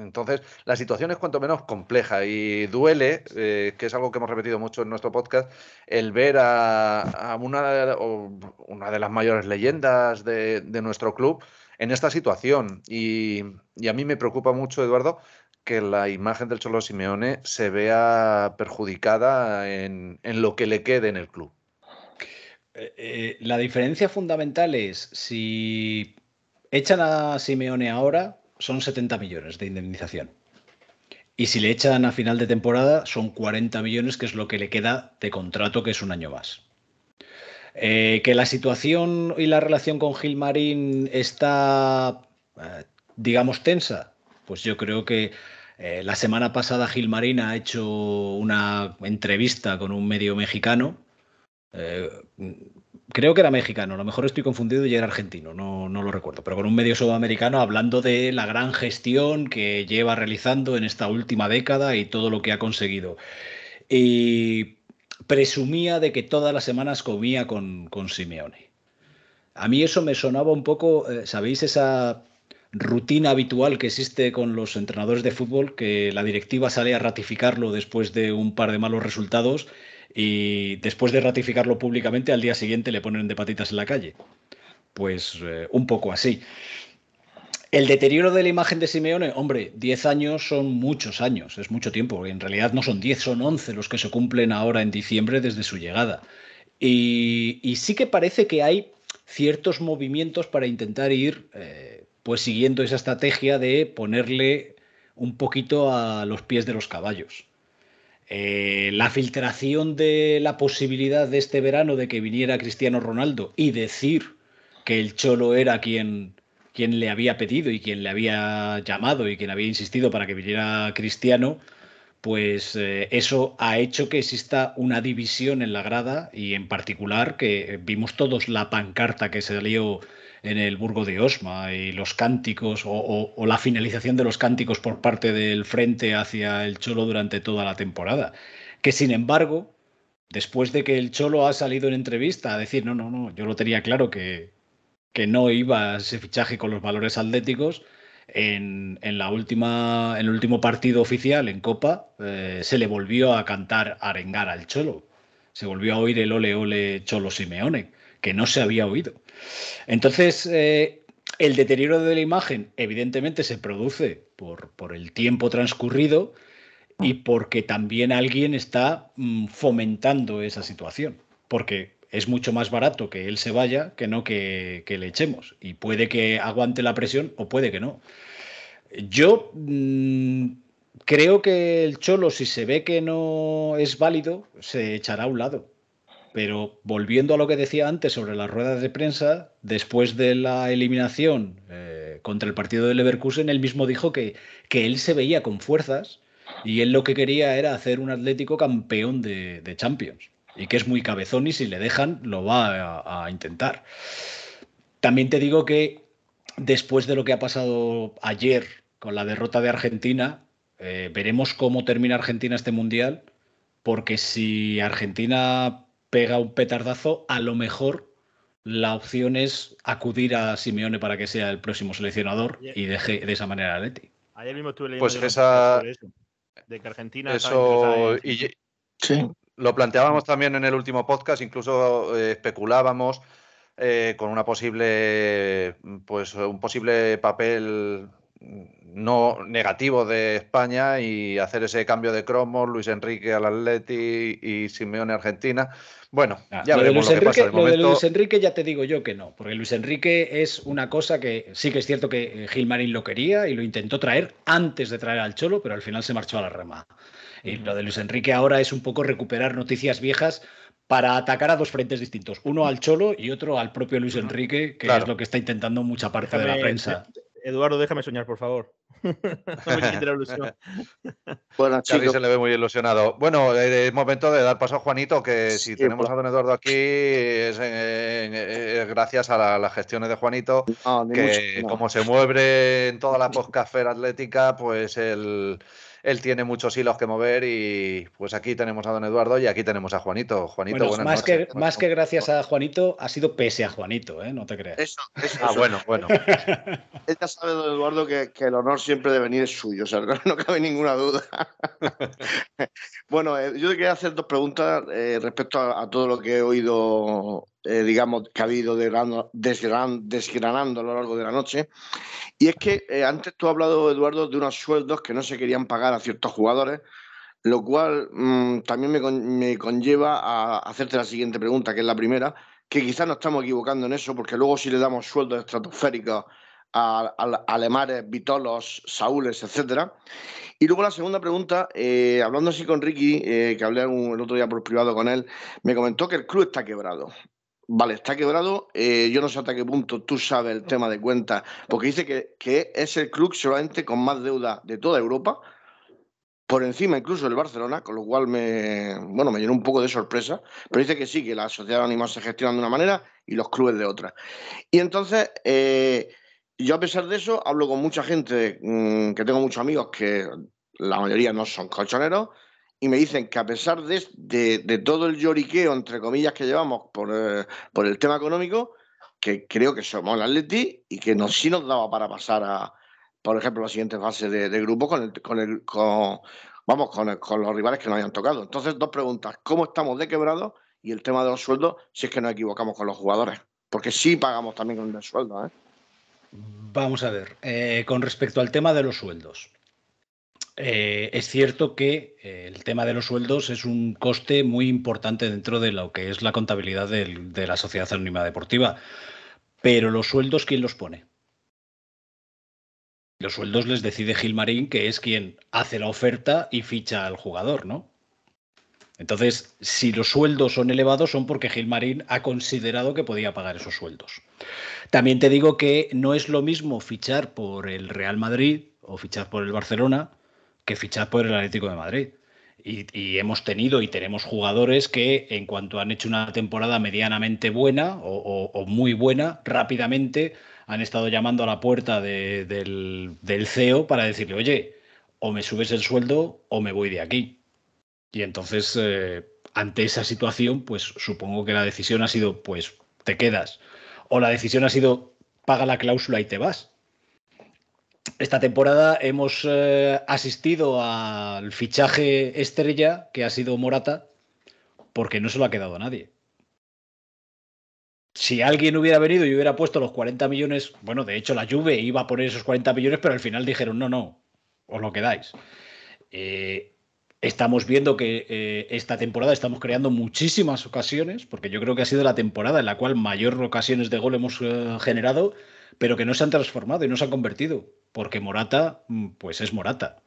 Entonces, la situación es cuanto menos compleja y duele, eh, que es algo que hemos repetido mucho en nuestro podcast, el ver a, una, una, de las mayores leyendas de, nuestro club en esta situación. Y, a mí me preocupa mucho, Eduardo, que la imagen del Cholo Simeone se vea perjudicada en, lo que le quede en el club. Eh, eh, la diferencia fundamental es si echan a Simeone ahora, son 70 millones de indemnización. Y si le echan a final de temporada, son 40 millones, que es lo que le queda de contrato, que es un año más. Eh, que la situación y la relación con Gilmarín está, eh, digamos, tensa, pues yo creo que eh, la semana pasada Gilmarín ha hecho una entrevista con un medio mexicano creo que era mexicano, a lo mejor estoy confundido y era argentino, no, no, lo recuerdo, pero con un medio sudamericano hablando de la gran gestión que lleva realizando en esta última década y todo lo que ha conseguido. Y presumía de que todas las semanas comía con, con Simeone. A mí eso me sonaba un poco, eh, ¿sabéis? Esa rutina habitual que existe con los entrenadores de fútbol, que la directiva sale a ratificarlo después de un par de malos resultados y después de ratificarlo públicamente, al día siguiente le ponen de patitas en la calle. Pues eh, un poco así. El deterioro de la imagen de Simeone, hombre, 10 años son muchos años, es mucho tiempo. En realidad no son 10, son 11 los que se cumplen ahora en diciembre desde su llegada. Y, sí que parece que hay ciertos movimientos para intentar ir eh, pues siguiendo esa estrategia de ponerle un poquito a los pies de los caballos. Eh, la filtración de la posibilidad de este verano de que viniera Cristiano Ronaldo y decir que el Cholo era quien, quien le había pedido y quien le había llamado y quien había insistido para que viniera Cristiano, pues eh, eso ha hecho que exista una división en la grada y en particular que vimos todos la pancarta que salió en el Burgo de Osma y los cánticos o, la finalización de los cánticos por parte del frente hacia el Cholo durante toda la temporada. Que sin embargo, después de que el Cholo ha salido en entrevista a decir, no, no, no, yo lo tenía claro que, que no iba ese fichaje con los valores atléticos, en, la última, en el último partido oficial en Copa eh, se le volvió a cantar arengar al Cholo. Se volvió a oír el ole ole Cholo Simeone que no se había oído. Entonces, eh, el deterioro de la imagen evidentemente se produce por, por, el tiempo transcurrido y porque también alguien está mm, fomentando esa situación, porque es mucho más barato que él se vaya que no que, le echemos. Y puede que aguante la presión o puede que no. Yo mm, creo que el Cholo, si se ve que no es válido, se echará a un lado. Pero volviendo a lo que decía antes sobre las ruedas de prensa, después de la eliminación eh, contra el partido de Leverkusen, él mismo dijo que, que él se veía con fuerzas Y él lo que quería era hacer un Atlético campeón de, Champions. Y que es muy cabezón y si le dejan lo va a, intentar. También te digo que después de lo que ha pasado ayer con la derrota de Argentina, eh, veremos cómo termina Argentina este mundial, porque si Argentina pega un petardazo, a lo mejor la opción es acudir a Simeone para que sea el próximo seleccionador y deje de esa manera a Leti. Ayer mismo estuve leyendo pues esa... eso, de que Argentina eso y... sí. lo planteábamos también en el último podcast, incluso eh, especulábamos eh, con una posible, pues un posible papel no negativo de España y hacer ese cambio de cromos, Luis Enrique al Atleti y Simeone Argentina. Bueno, ah, ya veremos lo, que pasa. Lo de Luis Enrique ya te digo yo que no, porque Luis Enrique es una cosa que sí que es cierto que Gilmarín lo quería y lo intentó traer antes de traer al Cholo, pero al final se marchó a la rema. Y lo de Luis Enrique ahora es un poco recuperar noticias viejas para atacar a dos frentes distintos, uno al Cholo y otro al propio Luis Enrique, que es lo que está intentando mucha parte de la prensa. Eduardo, déjame soñar, por favor. bueno, chicos. se le ve muy ilusionado. Bueno, es momento de dar paso a Juanito, que si tenemos a don Eduardo aquí es, gracias a las gestiones de Juanito, que como se mueve en toda la podcastfera atlética, pues el él tiene muchos hilos que mover y pues aquí tenemos a don Eduardo y aquí tenemos a Juanito. Juanito, bueno, más Que, más que gracias a Juanito, ha sido pese a Juanito, ¿eh? no te creas. Eso, eso, ah, bueno, bueno. Él ya sabe, don Eduardo, que, el honor siempre de venir es suyo, o sea, no, cabe ninguna duda. bueno, eh, yo te quería hacer dos preguntas eh, respecto a, todo lo que he oído eh, digamos, que ha habido desgranando a lo largo de la noche. Y es que eh, antes tú has hablado, Eduardo, de unos sueldos que no se querían pagar a ciertos jugadores, lo cual mm, también me, conlleva a hacerte la siguiente pregunta, que es la primera, que quizás nos estamos equivocando en eso, porque luego si le damos sueldos estratosféricos a, Alemares, Vitolos, Saúles, etcétera. Y luego la segunda pregunta, eh, hablando así con Ricky, que hablé el otro día por privado con él, me comentó que el club está quebrado. Vale, está quebrado. Eh, yo no sé hasta qué punto tú sabes el tema de cuentas, porque dice que, que, es el club solamente con más deuda de toda Europa, por encima incluso del Barcelona, con lo cual me, bueno, me llenó un poco de sorpresa, pero dice que sí, que la sociedad anónima se gestiona de una manera y los clubes de otra. Y entonces, eh, yo a pesar de eso, hablo con mucha gente, mm, que tengo muchos amigos que la mayoría no son colchoneros, y me dicen que a pesar de, todo el lloriqueo, entre comillas, que llevamos por, eh, por, el tema económico, que creo que somos el Atleti y que sí nos daba para pasar a, por ejemplo, la siguiente fase de, grupo con los rivales que nos hayan tocado. Entonces, dos preguntas. ¿Cómo estamos de quebrado? Y el tema de los sueldos, si es que nos equivocamos con los jugadores. Porque sí pagamos también con el sueldo. ¿eh? Vamos a ver. Eh, con respecto al tema de los sueldos. Eh, es cierto que eh, el tema de los sueldos es un coste muy importante dentro de lo que es la contabilidad de la sociedad anónima deportiva. Pero los sueldos, ¿quién los pone? Los sueldos les decide Gilmarín, que es quien hace la oferta y ficha al jugador, ¿no? Entonces, si los sueldos son elevados, son porque Gilmarín ha considerado que podía pagar esos sueldos. También te digo que no es lo mismo fichar por el Real Madrid o fichar por el Barcelona que fichar por el Atlético de Madrid. Y, hemos tenido y tenemos jugadores que en cuanto han hecho una temporada medianamente buena o, muy buena, rápidamente han estado llamando a la puerta del, CEO para decirle, oye, o me subes el sueldo o me voy de aquí. Y entonces, eh, ante esa situación, pues supongo que la decisión ha sido, pues te quedas. O la decisión ha sido, paga la cláusula y te vas. Esta temporada hemos eh, asistido al fichaje estrella que ha sido Morata, porque no se lo ha quedado a nadie. Si alguien hubiera venido y hubiera puesto los 40 millones, bueno, de hecho la Juve iba a poner esos 40 millones, pero al final dijeron, no, no, os lo quedáis. Eh, estamos viendo que eh, esta temporada estamos creando muchísimas ocasiones, porque yo creo que ha sido la temporada en la cual mayor ocasiones de gol hemos generado pero que no se han transformado y no se han convertido, porque Morata, mm, pues es Morata,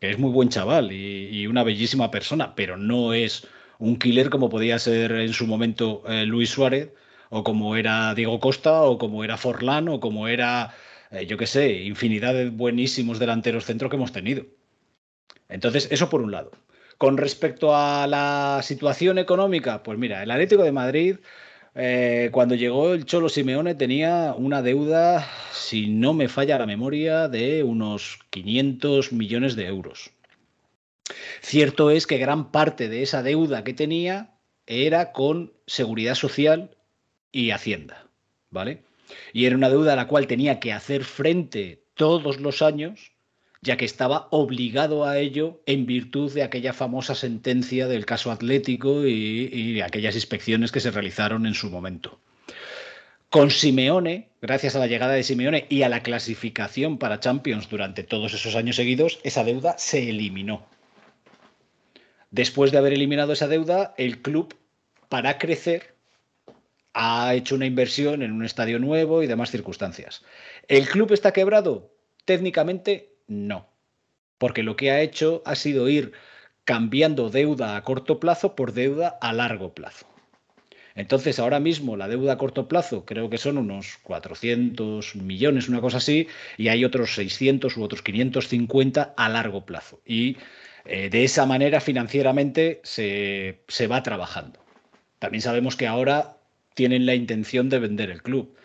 que es muy buen chaval y, una bellísima persona, pero no es un killer como podía ser en su momento eh, Luis Suárez, o como era Diego Costa, o como era Forlán, o como era, eh, yo qué sé, infinidad de buenísimos delanteros centros que hemos tenido. Entonces, eso por un lado. Con respecto a la situación económica, pues mira, el Atlético de Madrid, eh, cuando llegó el Cholo Simeone, tenía una deuda, si no me falla la memoria, de unos 500 millones de euros. Cierto es que gran parte de esa deuda que tenía era con seguridad social y hacienda, ¿vale? Y era una deuda a la cual tenía que hacer frente todos los años ya que estaba obligado a ello en virtud de aquella famosa sentencia del caso Atlético y, aquellas inspecciones que se realizaron en su momento. Con Simeone, gracias a la llegada de Simeone y a la clasificación para Champions durante todos esos años seguidos, esa deuda se eliminó. Después de haber eliminado esa deuda, el club, para crecer, ha hecho una inversión en un estadio nuevo y demás circunstancias. ¿El club está quebrado? Técnicamente no, porque lo que ha hecho ha sido ir cambiando deuda a corto plazo por deuda a largo plazo. Entonces, ahora mismo la deuda a corto plazo creo que son unos 400 millones, una cosa así, y hay otros 600 u otros 550 a largo plazo. Y eh, de esa manera financieramente se, va trabajando. También sabemos que ahora tienen la intención de vender el club.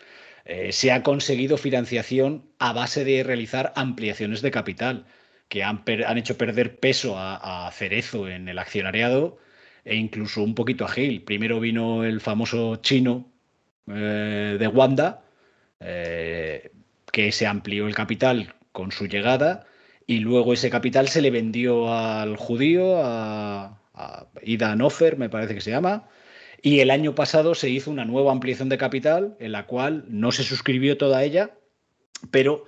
Eh, se ha conseguido financiación a base de realizar ampliaciones de capital que han, hecho perder peso a, Cerezo en el accionariado e incluso un poquito a Gil. Primero vino el famoso chino eh, de Wanda, eh, que se amplió el capital con su llegada y luego ese capital se le vendió al judío, a, a Ida Nofer, me parece que se llama, y el año pasado se hizo una nueva ampliación de capital en la cual no se suscribió toda ella, pero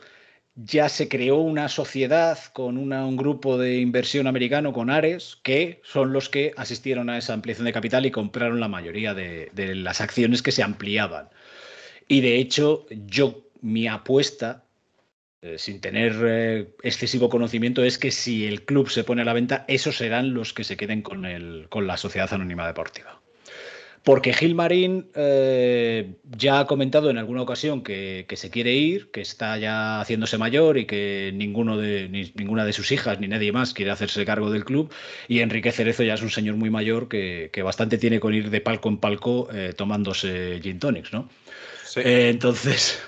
ya se creó una sociedad con un grupo de inversión americano, con Ares, que son los que asistieron a esa ampliación de capital y compraron la mayoría de, las acciones que se ampliaban. Y de hecho, yo, mi apuesta, eh, sin tener eh, excesivo conocimiento, es que si el club se pone a la venta, esos serán los que se queden con, con la Sociedad Anónima Deportiva. Porque Gilmarín eh, ya ha comentado en alguna ocasión que, se quiere ir, que está ya haciéndose mayor y que ninguno de, ninguna de sus hijas ni nadie más quiere hacerse cargo del club. Y Enrique Cerezo ya es un señor muy mayor que, bastante tiene con ir de palco en palco eh, tomándose gin tonics, ¿no? Eh, entonces,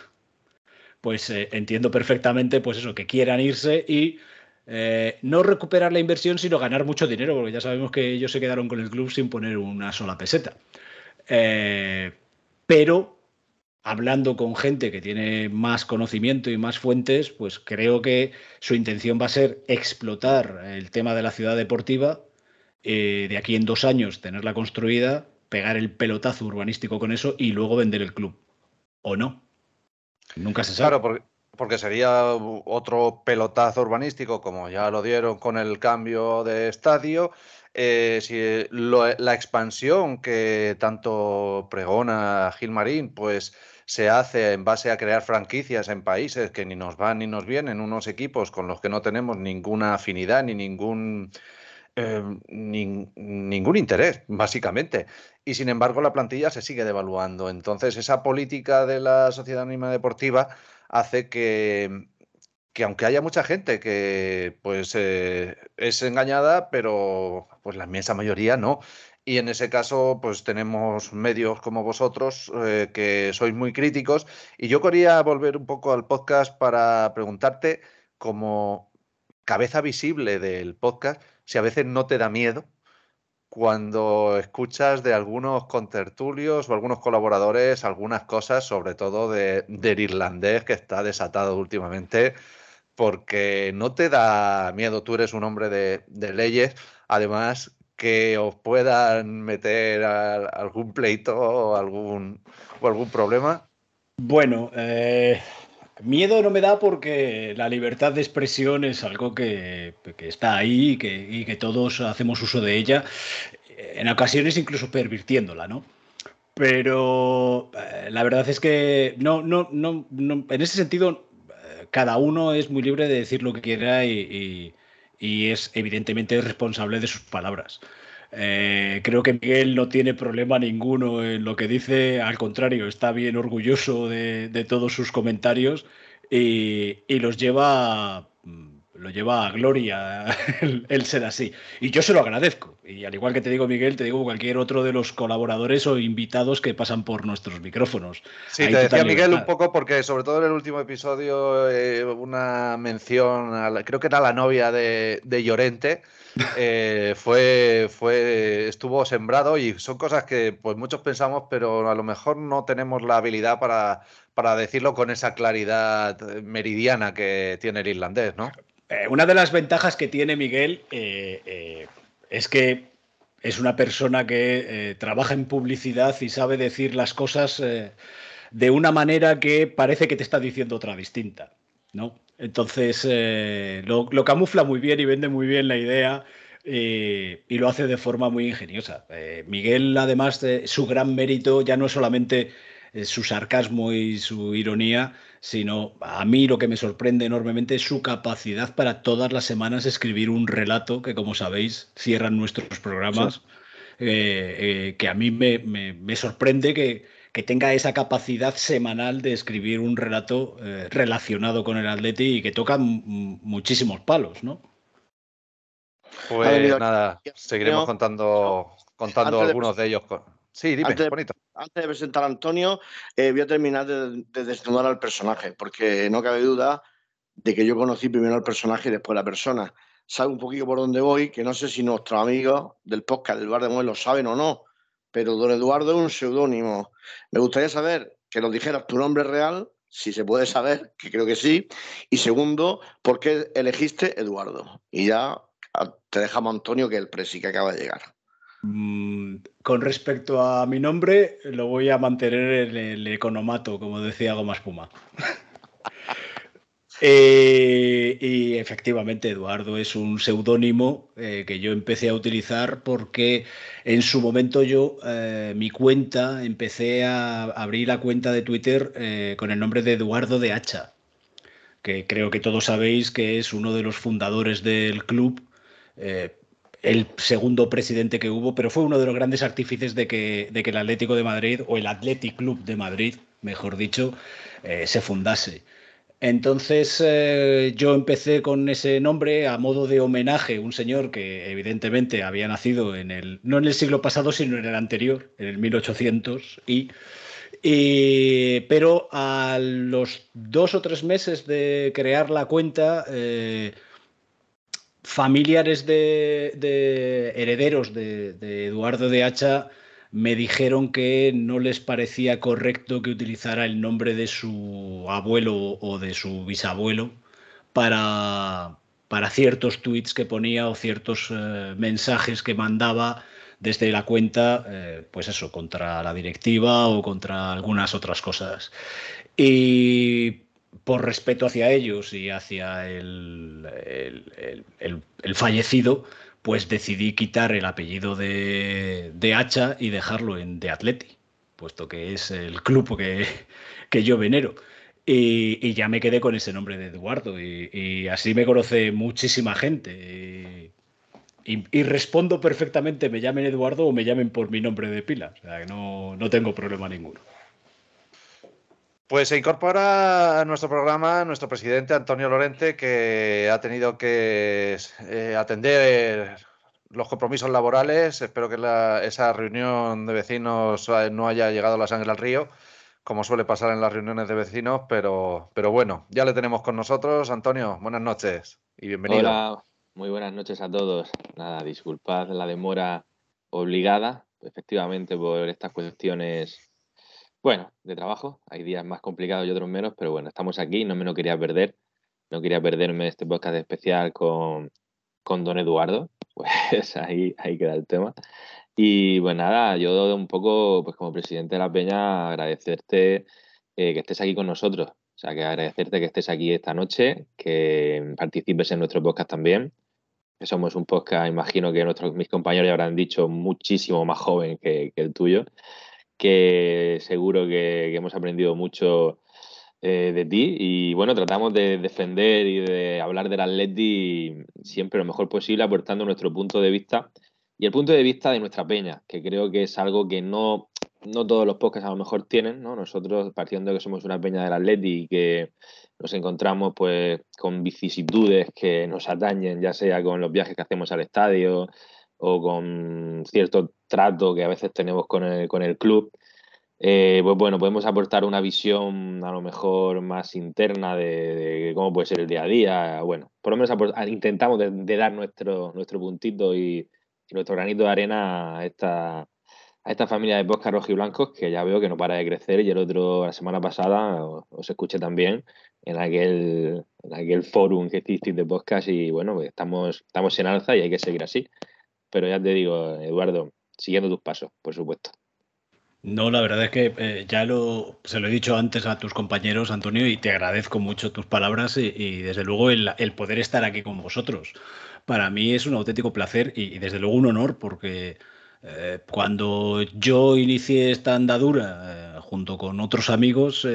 pues entiendo perfectamente pues eso, que quieran irse y no recuperar la inversión, sino ganar mucho dinero, porque ya sabemos que ellos se quedaron con el club sin poner una sola peseta. Eh, pero hablando con gente que tiene más conocimiento y más fuentes, pues creo que su intención va a ser explotar el tema de la ciudad deportiva, eh, de aquí en dos años tenerla construida, pegar el pelotazo urbanístico con eso y luego vender el club. ¿O no? Nunca se sabe. Claro, porque, porque sería otro pelotazo urbanístico, como ya lo dieron con el cambio de estadio eh, si la expansión que tanto pregona Gilmarín, pues se hace en base a crear franquicias en países que ni nos van ni nos vienen, unos equipos con los que no tenemos ninguna afinidad ni ningún, eh, ningún interés, básicamente. Y sin embargo, la plantilla se sigue devaluando. Entonces, esa política de la sociedad anónima deportiva hace que que aunque haya mucha gente que pues eh, es engañada, pero pues la inmensa mayoría no. Y en ese caso, pues tenemos medios como vosotros eh, que sois muy críticos. Y yo quería volver un poco al podcast para preguntarte, como cabeza visible del podcast, si a veces no te da miedo cuando escuchas de algunos contertulios o algunos colaboradores algunas cosas, sobre todo de, del irlandés que está desatado últimamente porque no te da miedo, tú eres un hombre de, leyes, además que os puedan meter algún pleito o algún, o algún problema. Bueno, eh, miedo no me da porque la libertad de expresión es algo que, está ahí y que, todos hacemos uso de ella, en ocasiones incluso pervirtiéndola, ¿no? Pero eh, la verdad es que no, no, no, no, en ese sentido cada uno es muy libre de decir lo que quiera y, es evidentemente responsable de sus palabras. Eh, creo que Miguel no tiene problema ninguno en lo que dice, al contrario, está bien orgulloso de, todos sus comentarios y, los lleva, lo lleva a gloria el, ser así. Y yo se lo agradezco. Y al igual que te digo, Miguel, te digo cualquier otro de los colaboradores o invitados que pasan por nuestros micrófonos. Sí, te decía Miguel un poco porque sobre todo en el último episodio eh, una mención, creo que era la novia de, Llorente, eh, fue, fue, estuvo sembrado y son cosas que pues muchos pensamos, pero a lo mejor no tenemos la habilidad para, para decirlo con esa claridad meridiana que tiene el irlandés, ¿no? Eh, una de las ventajas que tiene Miguel eh, eh, es que es una persona que trabaja en publicidad y sabe decir las cosas de una manera que parece que te está diciendo otra distinta, ¿no? Entonces lo, camufla muy bien y vende muy bien la idea y lo hace de forma muy ingeniosa. Miguel, además de su gran mérito, ya no es solamente su sarcasmo y su ironía, sino a mí lo que me sorprende enormemente es su capacidad para todas las semanas escribir un relato que, como sabéis, cierran nuestros programas, eh, eh, que a mí me, sorprende que, tenga esa capacidad semanal de escribir un relato eh, relacionado con el Atleti y que toca muchísimos palos, ¿no? Pues nada, seguiremos contando, contando algunos de ellos. Sí, dime, bonito antes de presentar a Antonio, eh, voy a terminar de, desnudar al personaje, porque no cabe duda de que yo conocí primero al personaje y después a la persona. Sabe un poquito por dónde voy, que no sé si nuestros amigos del podcast del Bar de lo saben o no, pero don Eduardo es un seudónimo. Me gustaría saber que nos dijeras tu nombre real, si se puede saber, que creo que sí, y segundo, ¿por qué elegiste Eduardo? Y ya te dejamos Antonio, que es el presi que acaba de llegar. Mm, con respecto a mi nombre, lo voy a mantener en el economato, como decía Goma Espuma. Eh, y efectivamente, Eduardo es un seudónimo eh, que yo empecé a utilizar porque en su momento yo, eh, mi cuenta, empecé a abrir la cuenta de Twitter con el nombre de Eduardo de Hacha, que creo que todos sabéis que es uno de los fundadores del club el segundo presidente que hubo, pero fue uno de los grandes artífices de que, de que el Atlético de Madrid, o el Athletic Club de Madrid, mejor dicho, eh, se fundase. Entonces eh, yo empecé con ese nombre a modo de homenaje, un señor que evidentemente había nacido en el, no en el siglo pasado, sino en el anterior, en el 1800, y, pero a los dos o tres meses de crear la cuenta, eh, familiares de, herederos de, Eduardo de Hacha me dijeron que no les parecía correcto que utilizara el nombre de su abuelo o de su bisabuelo para, para ciertos tweets que ponía o ciertos eh, mensajes que mandaba desde la cuenta, eh, pues eso, contra la directiva o contra algunas otras cosas. Y por respeto hacia ellos y hacia el, el, fallecido, pues decidí quitar el apellido de, de, Hacha y dejarlo en de Atleti, puesto que es el club que, yo venero. Y, ya me quedé con ese nombre de Eduardo y, así me conoce muchísima gente. Y, respondo perfectamente, me llamen Eduardo o me llamen por mi nombre de pila. O sea, que no tengo problema ninguno. Pues se incorpora a nuestro programa nuestro presidente Antonio Lorente, que ha tenido que eh, atender los compromisos laborales. Espero que esa reunión de vecinos no haya llegado la sangre al río, como suele pasar en las reuniones de vecinos, pero, pero bueno, ya le tenemos con nosotros. Antonio, buenas noches y bienvenido. Hola, muy buenas noches a todos. Nada, disculpad la demora obligada, efectivamente, por estas cuestiones bueno, de trabajo. Hay días más complicados y otros menos, pero bueno, estamos aquí. No me lo quería perder. No quería perderme este podcast especial con, con don Eduardo. Pues ahí, ahí queda el tema. Y pues nada, yo un poco, pues como presidente de la Peña, agradecerte eh, que estés aquí con nosotros. O sea, que agradecerte que estés aquí esta noche, que participes en nuestro podcast también. Que somos un podcast, imagino que nuestros, mis compañeros ya habrán dicho, muchísimo más joven que, que el tuyo que seguro que, hemos aprendido mucho eh, de ti y bueno, tratamos de defender y de hablar del Atleti siempre lo mejor posible, aportando nuestro punto de vista y el punto de vista de nuestra peña, que creo que es algo que no, no todos los podcasts a lo mejor tienen, ¿no? Nosotros, partiendo de que somos una peña del Atleti y que nos encontramos pues con vicisitudes que nos atañen, ya sea con los viajes que hacemos al estadio o con cierto trato que a veces tenemos con el, con el club, eh, pues bueno, podemos aportar una visión a lo mejor más interna de, cómo puede ser el día a día. Bueno, por lo menos intentamos de, dar nuestro, nuestro puntito y, nuestro granito de arena a esta, a esta familia de podcast rojiblancos que ya veo que no para de crecer y el otro, la semana pasada, os, escuché también en aquel, en aquel forum que hicisteis de podcast y bueno, pues estamos, estamos en alza y hay que seguir así. Pero ya te digo, Eduardo, siguiendo tus pasos, por supuesto. No, la verdad es que eh, ya lo, se lo he dicho antes a tus compañeros, Antonio, y te agradezco mucho tus palabras y, desde luego el, poder estar aquí con vosotros. Para mí es un auténtico placer y, desde luego un honor porque eh, cuando yo inicié esta andadura eh, junto con otros amigos,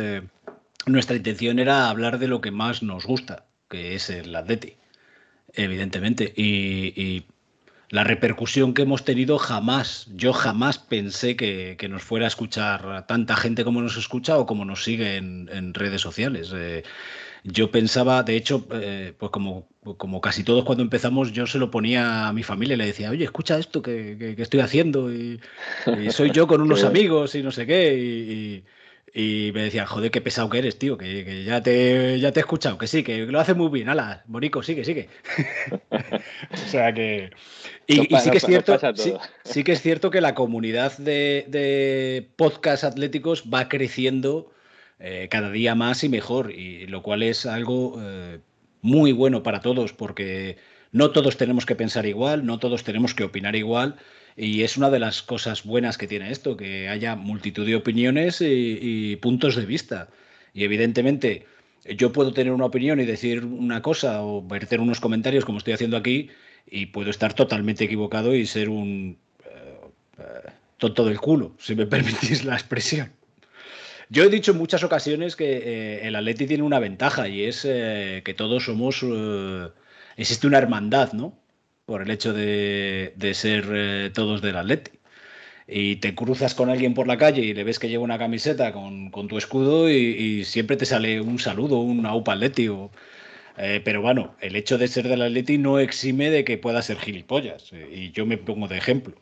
nuestra intención era hablar de lo que más nos gusta, que es el Atleti, evidentemente. y la repercusión que hemos tenido jamás, yo jamás pensé que, nos fuera a escuchar tanta gente como nos escucha o como nos sigue en, redes sociales. Eh, yo pensaba, de hecho, eh, pues como, como casi todos cuando empezamos, yo se lo ponía a mi familia y le decía, oye, escucha esto que, estoy haciendo y, soy yo con unos amigos y no sé qué. y y me decían, joder, qué pesado que eres, tío, que, ya, te, ya te he escuchado, que sí, que lo hace muy bien. Hala, Bonico, sigue, sigue. o sea que. Y, sí que es cierto. Sí, que es cierto que la comunidad de, de podcast atléticos va creciendo eh, cada día más y mejor. Y lo cual es algo eh, muy bueno para todos, porque no todos tenemos que pensar igual, no todos tenemos que opinar igual. Y es una de las cosas buenas que tiene esto, que haya multitud de opiniones y, puntos de vista. Y evidentemente yo puedo tener una opinión y decir una cosa o verter unos comentarios como estoy haciendo aquí y puedo estar totalmente equivocado y ser un eh, eh, tonto del culo, si me permitís la expresión. Yo he dicho en muchas ocasiones que eh, el Atleti tiene una ventaja y es que todos somos... existe una hermandad, ¿no? Por el hecho de, ser eh, todos del Atleti. Y te cruzas con alguien por la calle y le ves que lleva una camiseta con, tu escudo y, siempre te sale un saludo, un aupa Atleti. Eh, pero bueno, el hecho de ser del Atleti no exime de que pueda ser gilipollas. Eh, y yo me pongo de ejemplo.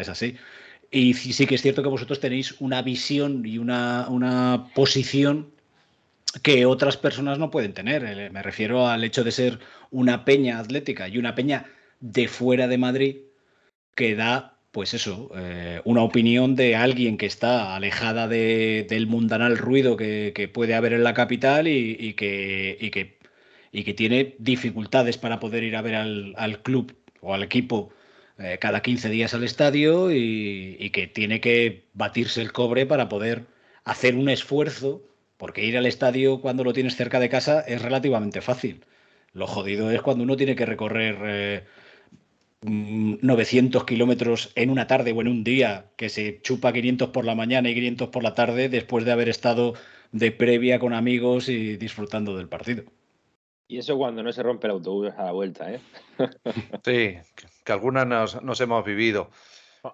Es así. Y sí, que es cierto que vosotros tenéis una visión y una, una posición que otras personas no pueden tener. Me refiero al hecho de ser una peña atlética y una peña de fuera de Madrid que da, pues eso, eh, una opinión de alguien que está alejada del mundanal ruido que, puede haber en la capital y, que, y, que, y que tiene dificultades para poder ir a ver al, club o al equipo eh, cada 15 días al estadio y, que tiene que batirse el cobre para poder hacer un esfuerzo, porque ir al estadio cuando lo tienes cerca de casa es relativamente fácil. Lo jodido es cuando uno tiene que recorrer eh, 900 kilómetros en una tarde o en un día, que se chupa 500 por la mañana y 500 por la tarde después de haber estado de previa con amigos y disfrutando del partido. Y eso cuando no se rompe el autobús a la vuelta, ¿eh? sí, que algunas nos hemos vivido.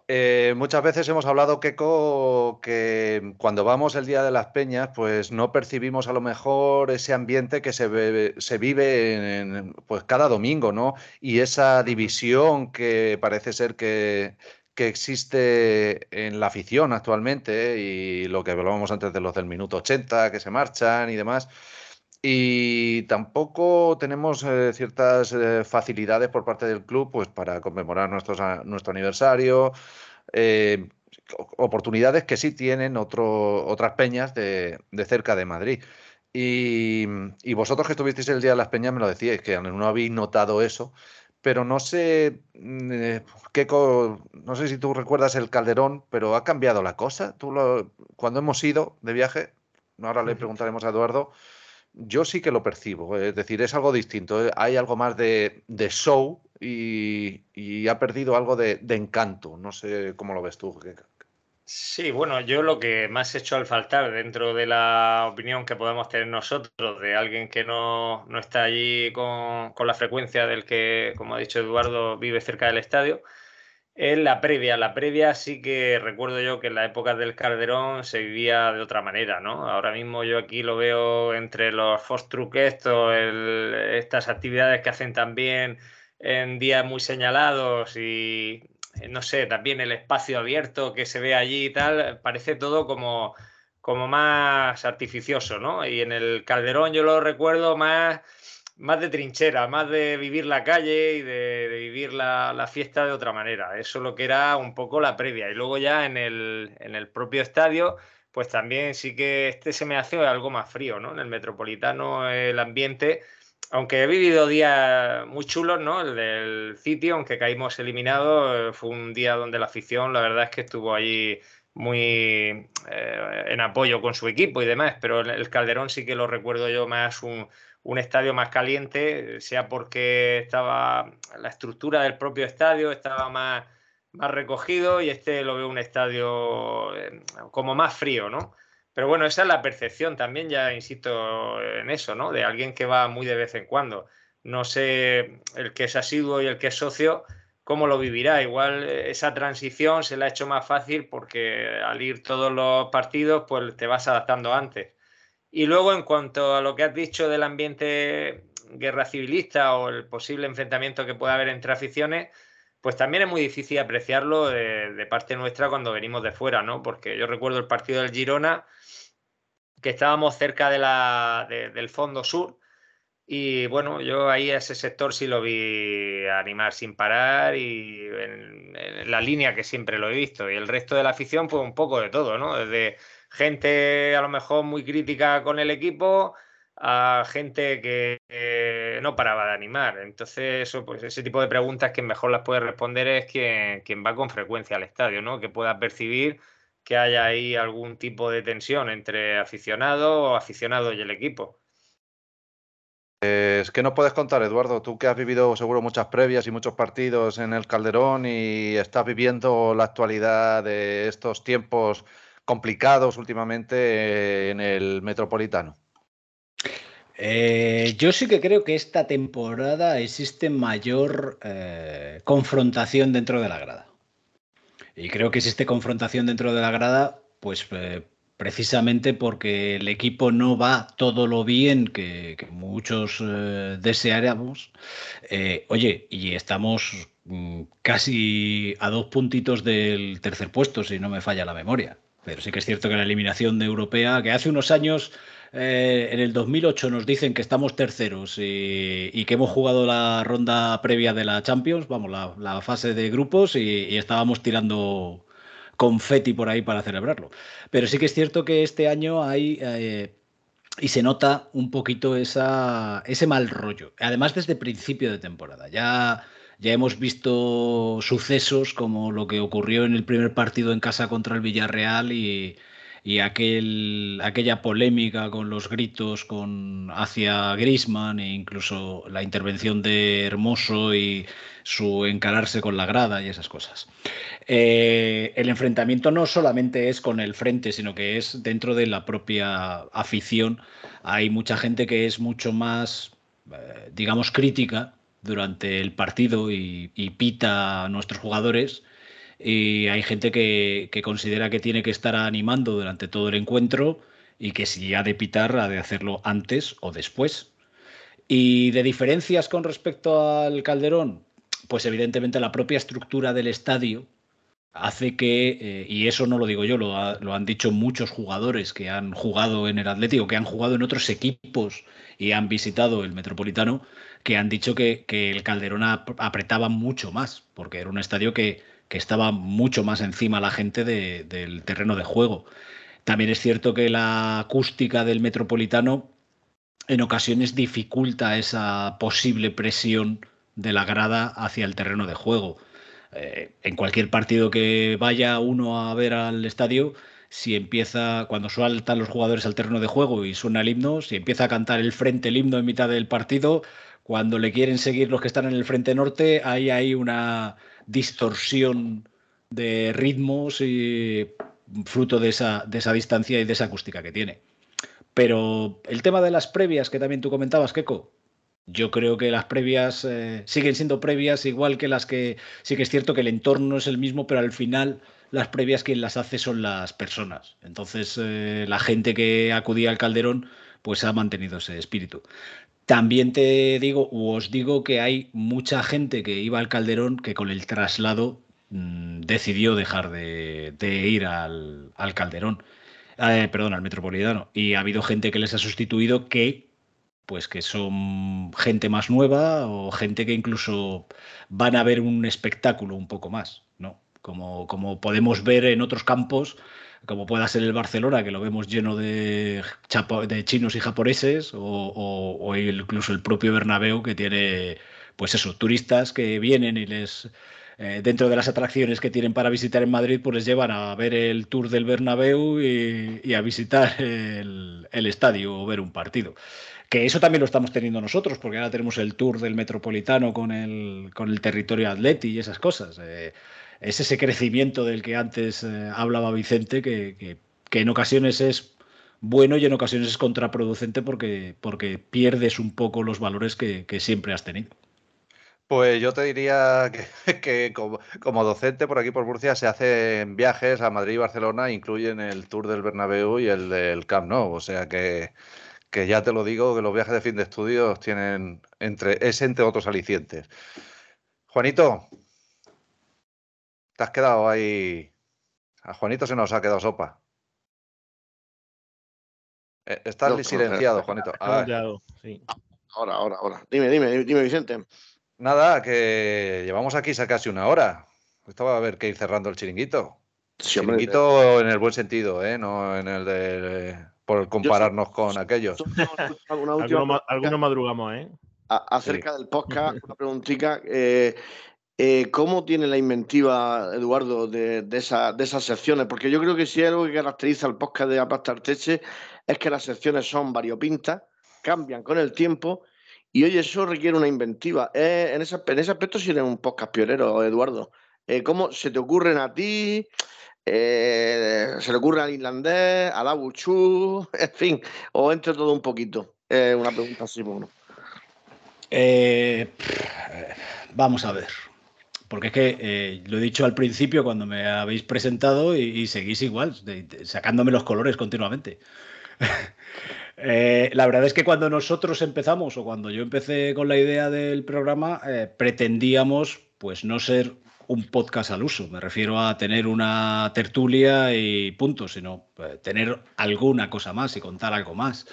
Eh, muchas veces hemos hablado, Keiko, que cuando vamos el Día de las Peñas, pues no percibimos a lo mejor ese ambiente que se, se vive en, pues cada domingo, ¿no? Y esa división que parece ser que, que existe en la afición actualmente y lo que hablábamos antes de los del minuto 80 que se marchan y demás. Y tampoco tenemos eh, ciertas eh, facilidades por parte del club pues, para conmemorar nuestro aniversario, eh, oportunidades que sí tienen otro, otras peñas de, cerca de Madrid. Y, vosotros que estuvisteis el Día de las Peñas me lo decíais, que no habéis notado eso, pero no sé, mm, qué no sé si tú recuerdas el Calderón, pero ha cambiado la cosa. Tú cuando hemos ido de viaje, ahora le preguntaremos a Eduardo, yo sí que lo percibo, es decir, es algo distinto, eh, hay algo más de, show y, ha perdido algo de, encanto. No sé cómo lo ves tú. Sí, bueno, yo lo que más he hecho al faltar dentro de la opinión que podemos tener nosotros de alguien que no, está allí con, la frecuencia del que, como ha dicho Eduardo, vive cerca del estadio, En la previa, la previa sí que recuerdo yo que en la época del Calderón se vivía de otra manera, ¿no? Ahora mismo yo aquí lo veo entre los Fostruc estos, estas actividades que hacen también en días muy señalados y no sé, también el espacio abierto que se ve allí y tal, parece todo como, como más artificioso, ¿no? Y en el Calderón yo lo recuerdo más más de trinchera, más de vivir la calle y de, vivir la, fiesta de otra manera. Eso es lo que era un poco la previa. Y luego ya en el, propio estadio, pues también sí que este se me hace algo más frío, ¿no? En el Metropolitano el ambiente, aunque he vivido días muy chulos, ¿no? El del sitio, aunque caímos eliminados, fue un día donde la afición, la verdad es que estuvo allí muy eh, en apoyo con su equipo y demás, pero el Calderón sí que lo recuerdo yo más un un estadio más caliente, sea porque estaba la estructura del propio estadio estaba más, más recogido y este lo veo un estadio eh, como más frío, ¿no? Pero bueno, esa es la percepción también, ya insisto en eso, ¿no? De alguien que va muy de vez en cuando. No sé el que es asiduo y el que es socio, cómo lo vivirá. Igual esa transición se la ha hecho más fácil porque al ir todos los partidos, pues te vas adaptando antes. Y luego, en cuanto a lo que has dicho del ambiente guerra civilista o el posible enfrentamiento que pueda haber entre aficiones, pues también es muy difícil apreciarlo de, parte nuestra cuando venimos de fuera, ¿no? Porque yo recuerdo el partido del Girona, que estábamos cerca de la, del fondo sur, y bueno, yo ahí a ese sector sí lo vi animar sin parar y en, en, la línea que siempre lo he visto. Y el resto de la afición, pues un poco de todo, ¿no? Desde gente a lo mejor muy crítica con el equipo a gente que no paraba de animar. Entonces, eso, pues ese tipo de preguntas que mejor las puede responder es quien, quien va con frecuencia al estadio, ¿no? Que pueda percibir que haya ahí algún tipo de tensión entre aficionado o aficionado y el equipo. Es que no puedes contar, Eduardo, tú que has vivido seguro muchas previas y muchos partidos en el Calderón y estás viviendo la actualidad de estos tiempos complicados últimamente eh, en el Metropolitano? Eh, yo sí que creo que esta temporada existe mayor eh, confrontación dentro de la grada. Y creo que existe confrontación dentro de la grada, pues precisamente porque el equipo no va todo lo bien que, muchos desearíamos. oye, y estamos mm, casi a dos puntitos del tercer puesto, si no me falla la memoria. Pero sí que es cierto que la eliminación de europea, que hace unos años, eh, en el 2008 nos dicen que estamos terceros y, que hemos jugado la ronda previa de la Champions, vamos, la, fase de grupos y, estábamos tirando confeti por ahí para celebrarlo. Pero sí que es cierto que este año hay... Eh, y se nota un poquito esa, ese mal rollo. Además, desde principio de temporada. Ya ya hemos visto sucesos como lo que ocurrió en el primer partido en casa contra el Villarreal y, aquel, aquella polémica con los gritos con, hacia Grisman e incluso la intervención de Hermoso y su encararse con la grada y esas cosas. Eh, el enfrentamiento no solamente es con el frente, sino que es dentro de la propia afición. Hay mucha gente que es mucho más, eh, digamos, crítica durante el partido y, pita a nuestros jugadores. Y hay gente que, considera que tiene que estar animando durante todo el encuentro y que si ha de pitar, ha de hacerlo antes o después. Y de diferencias con respecto al Calderón, pues evidentemente la propia estructura del estadio hace que, eh, y eso no lo digo yo, lo, lo, han dicho muchos jugadores que han jugado en el Atlético, que han jugado en otros equipos y han visitado el Metropolitano, que han dicho que, el Calderón apretaba mucho más, porque era un estadio que, estaba mucho más encima la gente del terreno de juego. También es cierto que la acústica del Metropolitano en ocasiones dificulta esa posible presión de la grada hacia el terreno de juego. Eh, en cualquier partido que vaya uno a ver al estadio, si empieza, cuando sueltan los jugadores al terreno de juego y suena el himno, si empieza a cantar el frente el himno en mitad del partido, cuando le quieren seguir los que están en el frente norte, hay ahí una distorsión de ritmos y fruto de esa, de esa distancia y de esa acústica que tiene. Pero el tema de las previas que también tú comentabas, Keco, Yo creo que las previas eh, siguen siendo previas, igual que las que sí que es cierto que el entorno es el mismo, pero al final las previas quien las hace son las personas. Entonces, eh, la gente que acudía al Calderón, pues ha mantenido ese espíritu. También te digo, o os digo que hay mucha gente que iba al Calderón que con el traslado mm, decidió dejar de, ir al, Calderón, eh, perdón, al Metropolitano. Y ha habido gente que les ha sustituido que pues que son gente más nueva o gente que incluso van a ver un espectáculo un poco más, ¿no? Como, como podemos ver en otros campos, como pueda ser el Barcelona, que lo vemos lleno de, chinos y japoneses, o, incluso el propio Bernabéu, que tiene, pues eso, turistas que vienen y les, eh, dentro de las atracciones que tienen para visitar en Madrid, pues les llevan a ver el tour del Bernabéu y, a visitar el, estadio o ver un partido. Que eso también lo estamos teniendo nosotros, porque ahora tenemos el tour del Metropolitano con el, con el territorio Atleti y esas cosas. Eh, es ese crecimiento del que antes eh, hablaba Vicente, que, en ocasiones es bueno y en ocasiones es contraproducente porque, porque pierdes un poco los valores que, siempre has tenido. Pues yo te diría que, como, como, docente por aquí por Murcia se hacen viajes a Madrid y Barcelona, incluyen el Tour del Bernabéu y el del Camp Nou, o sea que que ya te lo digo, que los viajes de fin de estudios tienen entre, es entre otros alicientes. Juanito, te has quedado ahí. A Juanito se nos ha quedado sopa. Eh, estás silenciado, Juanito. Ahora, ahora, ahora. Dime, dime, dime, Vicente. Nada, que llevamos aquí casi una hora. Estaba a ver que ir cerrando el chiringuito. chiringuito en el buen sentido, ¿eh? no en el de por compararnos con aquellos. Algunos madrugamos, ¿eh? acerca del podcast, una preguntita. Eh, eh, ¿Cómo tiene la inventiva, Eduardo, de, esas secciones? Porque yo creo que si hay algo que caracteriza al podcast de Apastarteche es que las secciones son variopintas, cambian con el tiempo y hoy eso requiere una inventiva. Eh, en, ese, aspecto sí eres un podcast pionero, Eduardo. ¿Cómo se te ocurren a ti? Eh, se le ocurre al irlandés, al abuchú, en fin, o entre todo un poquito. Eh, una pregunta así, bueno. Eh, vamos a ver. Porque es que lo he dicho al principio cuando me habéis presentado y, seguís igual, sacándome los colores continuamente. la verdad es que cuando nosotros empezamos o cuando yo empecé con la idea del programa, pretendíamos pues no ser un podcast al uso. Me refiero a tener una tertulia y punto, sino eh, tener alguna cosa más y contar algo más.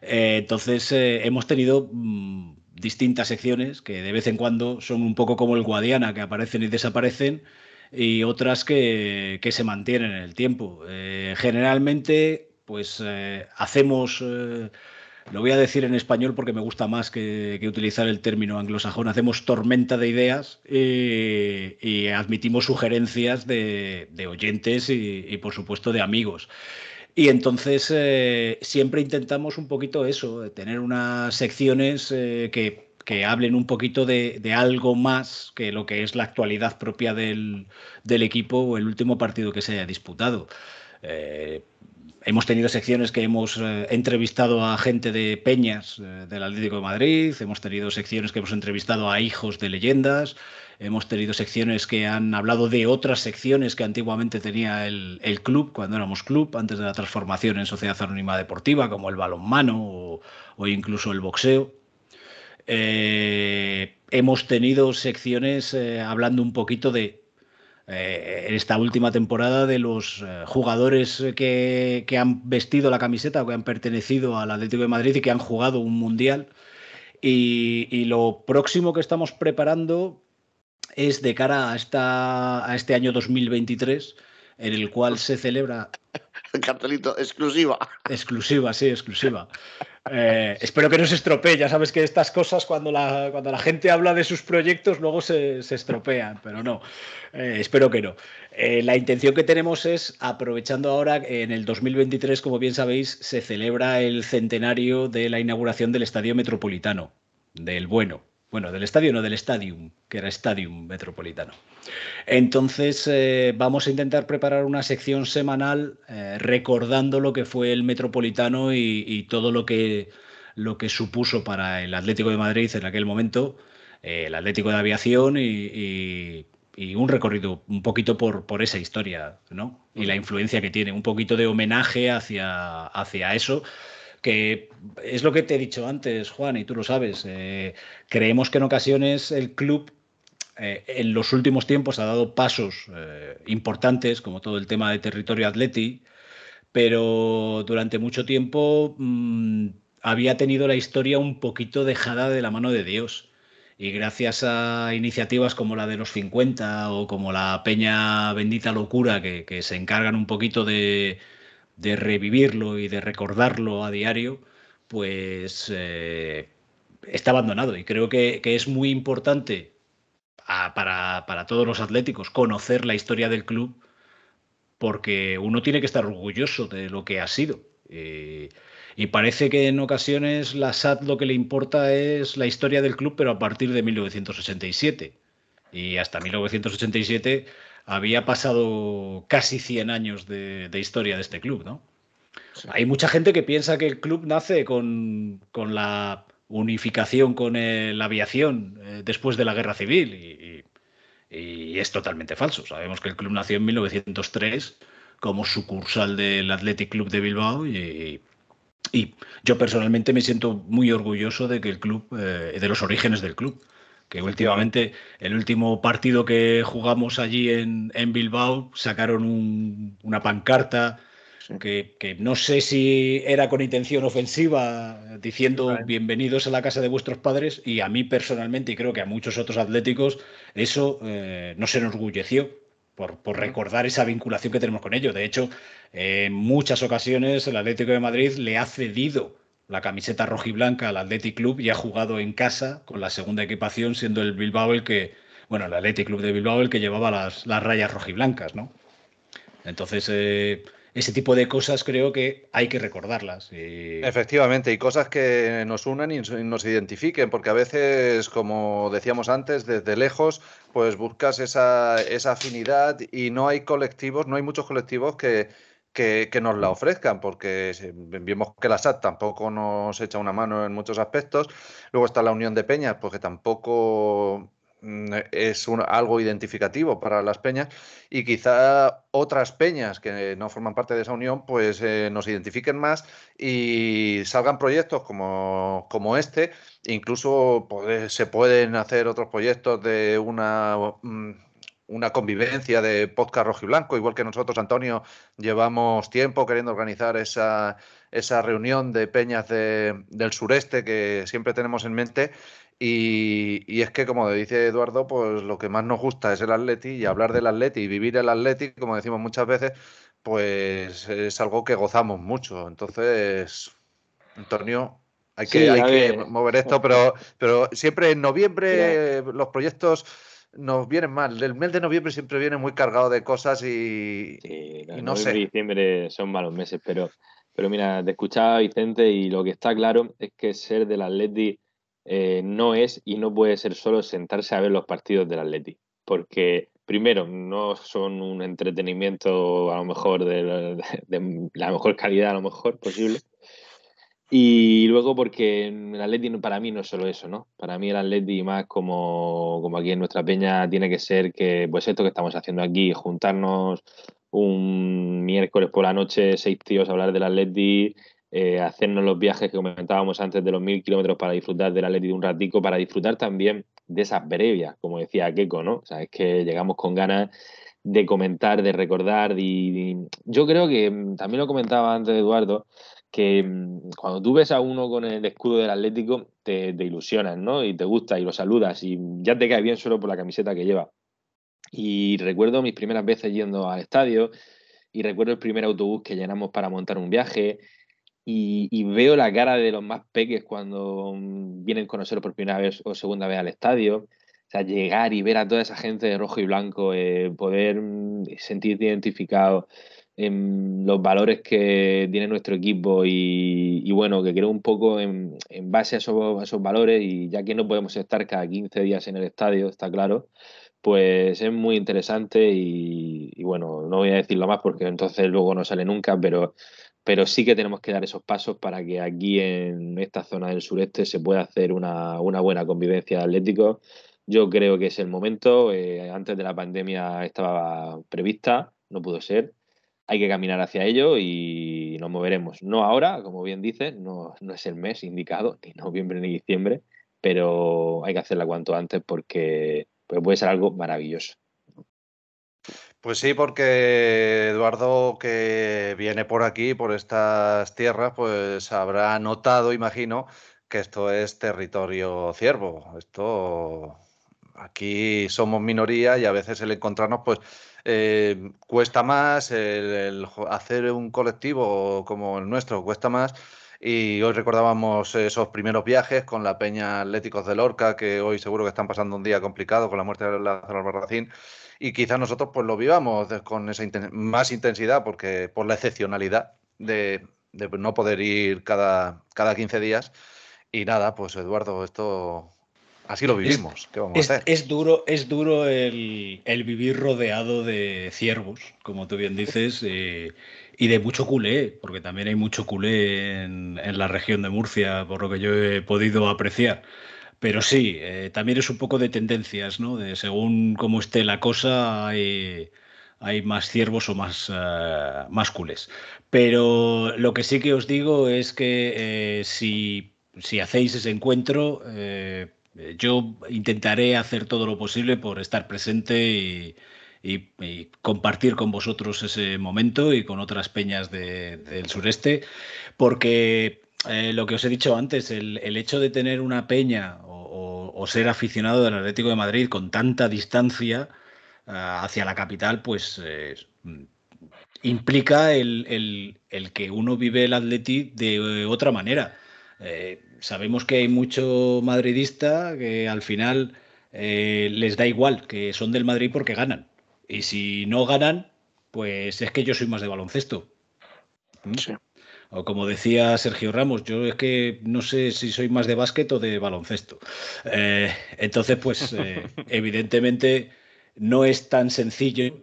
Eh, entonces, eh, hemos tenido mm, distintas secciones que de vez en cuando son un poco como el Guadiana, que aparecen y desaparecen, y otras que, que se mantienen en el tiempo. generalmente, pues hacemos lo voy a decir en español porque me gusta más que, utilizar el término anglosajón. Hacemos tormenta de ideas y, admitimos sugerencias de, oyentes y, por supuesto, de amigos. Y entonces eh, siempre intentamos un poquito eso, tener unas secciones eh, que, hablen un poquito de, algo más que lo que es la actualidad propia del, equipo o el último partido que se haya disputado. Eh, Hemos tenido secciones que hemos eh, entrevistado a gente de peñas eh, del Atlético de Madrid, hemos tenido secciones que hemos entrevistado a hijos de leyendas, hemos tenido secciones que han hablado de otras secciones que antiguamente tenía el, club, cuando éramos club, antes de la transformación en Sociedad Anónima Deportiva, como el balonmano o, incluso el boxeo. Eh, hemos tenido secciones hablando un poquito de eh, esta última temporada de los eh, jugadores que, han vestido la camiseta o que han pertenecido al Atlético de Madrid y que han jugado un mundial. Y, lo próximo que estamos preparando es de cara a, esta, a este año 2023, en el cual se celebra. Cartelito, exclusiva. Exclusiva, sí, exclusiva. Eh, espero que no se estropee. Ya sabes que estas cosas, cuando la, cuando la gente habla de sus proyectos, luego se, se estropean, pero no. Eh, espero que no. Eh, la intención que tenemos es, aprovechando ahora, en el 2023, como bien sabéis, se celebra el centenario de la inauguración del Estadio Metropolitano, del bueno. Bueno, del estadio, no del Stadium, que era Stadium Metropolitano. Entonces, eh, vamos a intentar preparar una sección semanal recordando lo que fue el Metropolitano y, todo lo que lo que supuso para el Atlético de Madrid en aquel momento, eh, el Atlético de Aviación y, un recorrido un poquito por, por esa historia, ¿no? Y la influencia que tiene, un poquito de homenaje hacia, hacia eso que es lo que te he dicho antes, Juan, y tú lo sabes. Eh, creemos que en ocasiones el club eh, en los últimos tiempos ha dado pasos eh, importantes, como todo el tema de territorio atleti, pero durante mucho tiempo mm, había tenido la historia un poquito dejada de la mano de Dios. Y gracias a iniciativas como la de los 50 o como la Peña Bendita Locura, que, se encargan un poquito de, revivirlo y de recordarlo a diario, pues eh, está abandonado. Y creo que es muy importante para, todos los atléticos conocer la historia del club, porque uno tiene que estar orgulloso de lo que ha sido. Y parece que en ocasiones la SAT lo que le importa es la historia del club, pero a partir de 1987. Y hasta 1987 había pasado casi 100 años de, historia de este club, ¿no? Hay mucha gente que piensa que el club nace con, con la unificación con la aviación eh, después de la guerra civil y, es totalmente falso. Sabemos que el club nació en 1903 como sucursal del Athletic Club de Bilbao y, yo personalmente me siento muy orgulloso de que el club, eh, de los orígenes del club, que últimamente el último partido que jugamos allí en, Bilbao sacaron una pancarta que, no sé si era con intención ofensiva, diciendo bienvenidos a la casa de vuestros padres, y a mí personalmente, y creo que a muchos otros atléticos, eso eh, no se enorgulleció por, por, recordar esa vinculación que tenemos con ellos. De hecho, en muchas ocasiones el Atlético de Madrid le ha cedido la camiseta rojiblanca al Athletic Club y ha jugado en casa con la segunda equipación, siendo el Bilbao el que, bueno, el Athletic Club de Bilbao el que llevaba las, las rayas rojiblancas, ¿no? Entonces, eh, ese tipo de cosas creo que hay que recordarlas. Efectivamente, y cosas que nos unan y nos identifiquen, porque a veces, como decíamos antes, desde lejos, pues buscas esa, esa afinidad y no hay colectivos, no hay muchos colectivos que, que, que, nos la ofrezcan, porque vemos que la SAT tampoco nos echa una mano en muchos aspectos. Luego está la Unión de Peñas, porque tampoco Mm, es algo identificativo para las peñas. Y quizá otras peñas que no forman parte de esa unión pues eh, nos identifiquen más y salgan proyectos como, como este. Incluso se pueden hacer otros proyectos de una mm, una convivencia de podcast rojo y blanco, igual que nosotros, Antonio, llevamos tiempo queriendo organizar esa, esa reunión de peñas del sureste que siempre tenemos en mente. Y, es que, como dice Eduardo, pues lo que más nos gusta es el atleti y hablar del atleti y vivir el atleti, como decimos muchas veces, pues es algo que gozamos mucho. Entonces, Antonio, hay que, hay que mover esto, pero, pero siempre en noviembre los proyectos nos vienen mal. El mes de noviembre siempre viene muy cargado de cosas y, no sé. y diciembre son malos meses, pero, pero mira, te escuchaba Vicente y lo que está claro es que ser del Atleti eh, no es y no puede ser solo sentarse a ver los partidos del Atleti, porque primero no son un entretenimiento a lo mejor de, la mejor calidad a lo mejor posible. Y luego porque el Atleti para mí no es solo eso, ¿no? Para mí el Atleti más como, como aquí en nuestra peña tiene que ser que, pues esto que estamos haciendo aquí, juntarnos un miércoles por la noche, seis tíos a hablar del Atleti, eh, hacernos los viajes que comentábamos antes de los mil kilómetros para disfrutar del Atleti un ratico, para disfrutar también de esas brevias, como decía Keiko, ¿no? O sea, es que llegamos con ganas de comentar, de recordar. Y, yo creo que mm, también lo comentaba antes Eduardo, que mm, cuando tú ves a uno con el escudo del Atlético, te, te ilusionas, ¿no? Y te gusta y lo saludas y ya te cae bien solo por la camiseta que lleva. Y recuerdo mis primeras veces yendo al estadio y recuerdo el primer autobús que llenamos para montar un viaje y, veo la cara de los más peques cuando mm, vienen con nosotros por primera vez o segunda vez al estadio. O sea, llegar y ver a toda esa gente de rojo y blanco, eh, poder mm, sentirte identificado en los valores que tiene nuestro equipo y, bueno, que creo un poco en, base a esos, valores y ya que no podemos estar cada 15 días en el estadio, está claro, pues es muy interesante y, bueno, no voy a decirlo más porque entonces luego no sale nunca, pero pero sí que tenemos que dar esos pasos para que aquí en esta zona del sureste se pueda hacer una, buena convivencia de atléticos. Yo creo que es el momento. Eh, antes de la pandemia estaba prevista, no pudo ser. Hay que caminar hacia ello y nos moveremos. No ahora, como bien dices, no, no es el mes indicado, ni noviembre ni diciembre, pero hay que hacerla cuanto antes porque pues puede ser algo maravilloso. Pues sí, porque Eduardo, que viene por aquí, por estas tierras, pues habrá notado, imagino, que esto es territorio ciervo. Esto aquí somos minoría y a veces el encontrarnos, pues eh, cuesta más, el, hacer un colectivo como el nuestro cuesta más. Y hoy recordábamos esos primeros viajes con la Peña Atléticos de Lorca, que hoy seguro que están pasando un día complicado con la muerte de Lázaro Albarracín y quizás nosotros pues lo vivamos con esa más intensidad porque por la excepcionalidad de, no poder ir cada, cada 15 días. Y nada, pues Eduardo, esto así lo vivimos. Es, duro, es duro el, vivir rodeado de ciervos, como tú bien dices, eh, y de mucho culé, porque también hay mucho culé en, en, la región de Murcia, por lo que yo he podido apreciar. Pero sí, eh, también es un poco de tendencias, ¿no? De según cómo esté la cosa, hay, más ciervos o más, uh, más culés. Pero lo que sí que os digo es que eh, si, si, hacéis ese encuentro, yo intentaré hacer todo lo posible por estar presente y, compartir con vosotros ese momento y con otras peñas del sureste, porque lo que os he dicho antes, el, hecho de tener una peña o, ser aficionado del Atlético de Madrid con tanta distancia eh, hacia la capital, pues eh, implica el, que uno vive el Atleti de otra manera. Eh, sabemos que hay mucho madridista que al final les da igual, que son del Madrid porque ganan. Y si no ganan, pues es que yo soy más de baloncesto. ¿Mm? Sí. O como decía Sergio Ramos, yo es que no sé si soy más de básquet o de baloncesto. Eh, entonces, pues eh, evidentemente no es tan sencillo.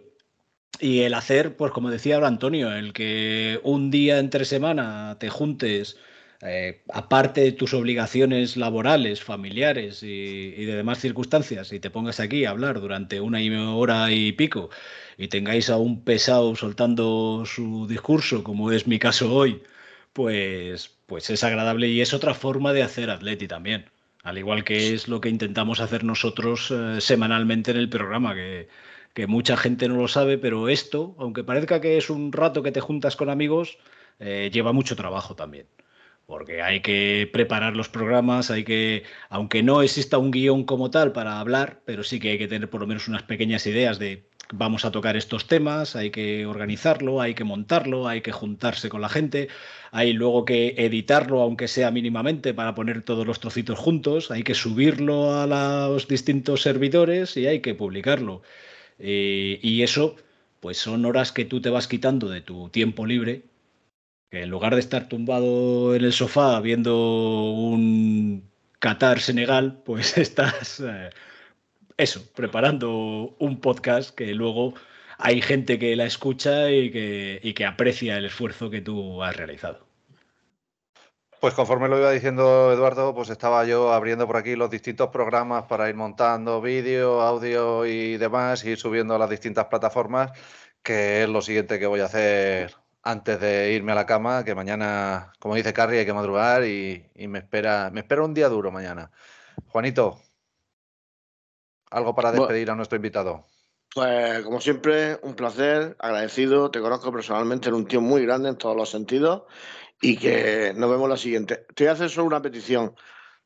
Y el hacer, pues como decía ahora Antonio, el que un día entre semana te juntes, eh, aparte de tus obligaciones laborales, familiares y, de demás circunstancias, y te pongas aquí a hablar durante una hora y pico y tengáis a un pesado soltando su discurso, como es mi caso hoy, pues, pues es agradable y es otra forma de hacer atleti también. Al igual que es lo que intentamos hacer nosotros eh, semanalmente en el programa, que, mucha gente no lo sabe, pero esto, aunque parezca que es un rato que te juntas con amigos, eh, lleva mucho trabajo también. Porque hay que preparar los programas, hay que, aunque no exista un guion como tal para hablar, pero sí que hay que tener por lo menos unas pequeñas ideas de vamos a tocar estos temas, hay que organizarlo, hay que montarlo, hay que juntarse con la gente, hay luego que editarlo, aunque sea mínimamente, para poner todos los trocitos juntos, hay que subirlo a los distintos servidores y hay que publicarlo. Eh, y eso, pues son horas que tú te vas quitando de tu tiempo libre, que en lugar de estar tumbado en el sofá viendo un Qatar-Senegal, pues estás... Eh, eso, preparando un podcast que luego hay gente que la escucha y que, que aprecia el esfuerzo que tú has realizado. Pues conforme lo iba diciendo Eduardo, pues estaba yo abriendo por aquí los distintos programas para ir montando vídeo, audio y demás, y subiendo a las distintas plataformas, que es lo siguiente que voy a hacer antes de irme a la cama, que mañana, como dice Carrie, hay que madrugar y, y me espera, me espera un día duro mañana. Juanito, algo para despedir a nuestro invitado. Pues como siempre, un placer, agradecido, te conozco personalmente, eres un tío muy grande en todos los sentidos y que nos vemos la siguiente. Te voy a hacer solo una petición,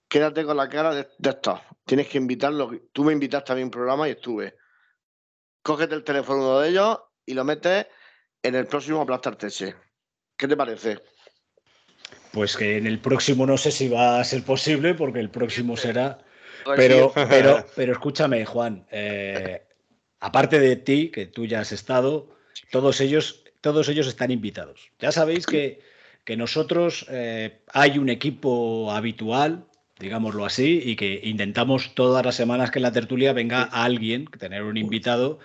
quédate con la cara de, esto, tienes que invitarlo, tú me invitaste a mi programa y estuve. Cógete el teléfono de ellos y lo metes en el próximo Aplastar ¿Qué te parece? Pues que en el próximo no sé si va a ser posible porque el próximo será. Pero, pero, pero escúchame, Juan, eh, aparte de ti, que tú ya has estado, todos ellos, todos ellos están invitados. Ya sabéis que, que nosotros eh, hay un equipo habitual, digámoslo así, y que intentamos todas las semanas que en la tertulia venga alguien, tener un invitado,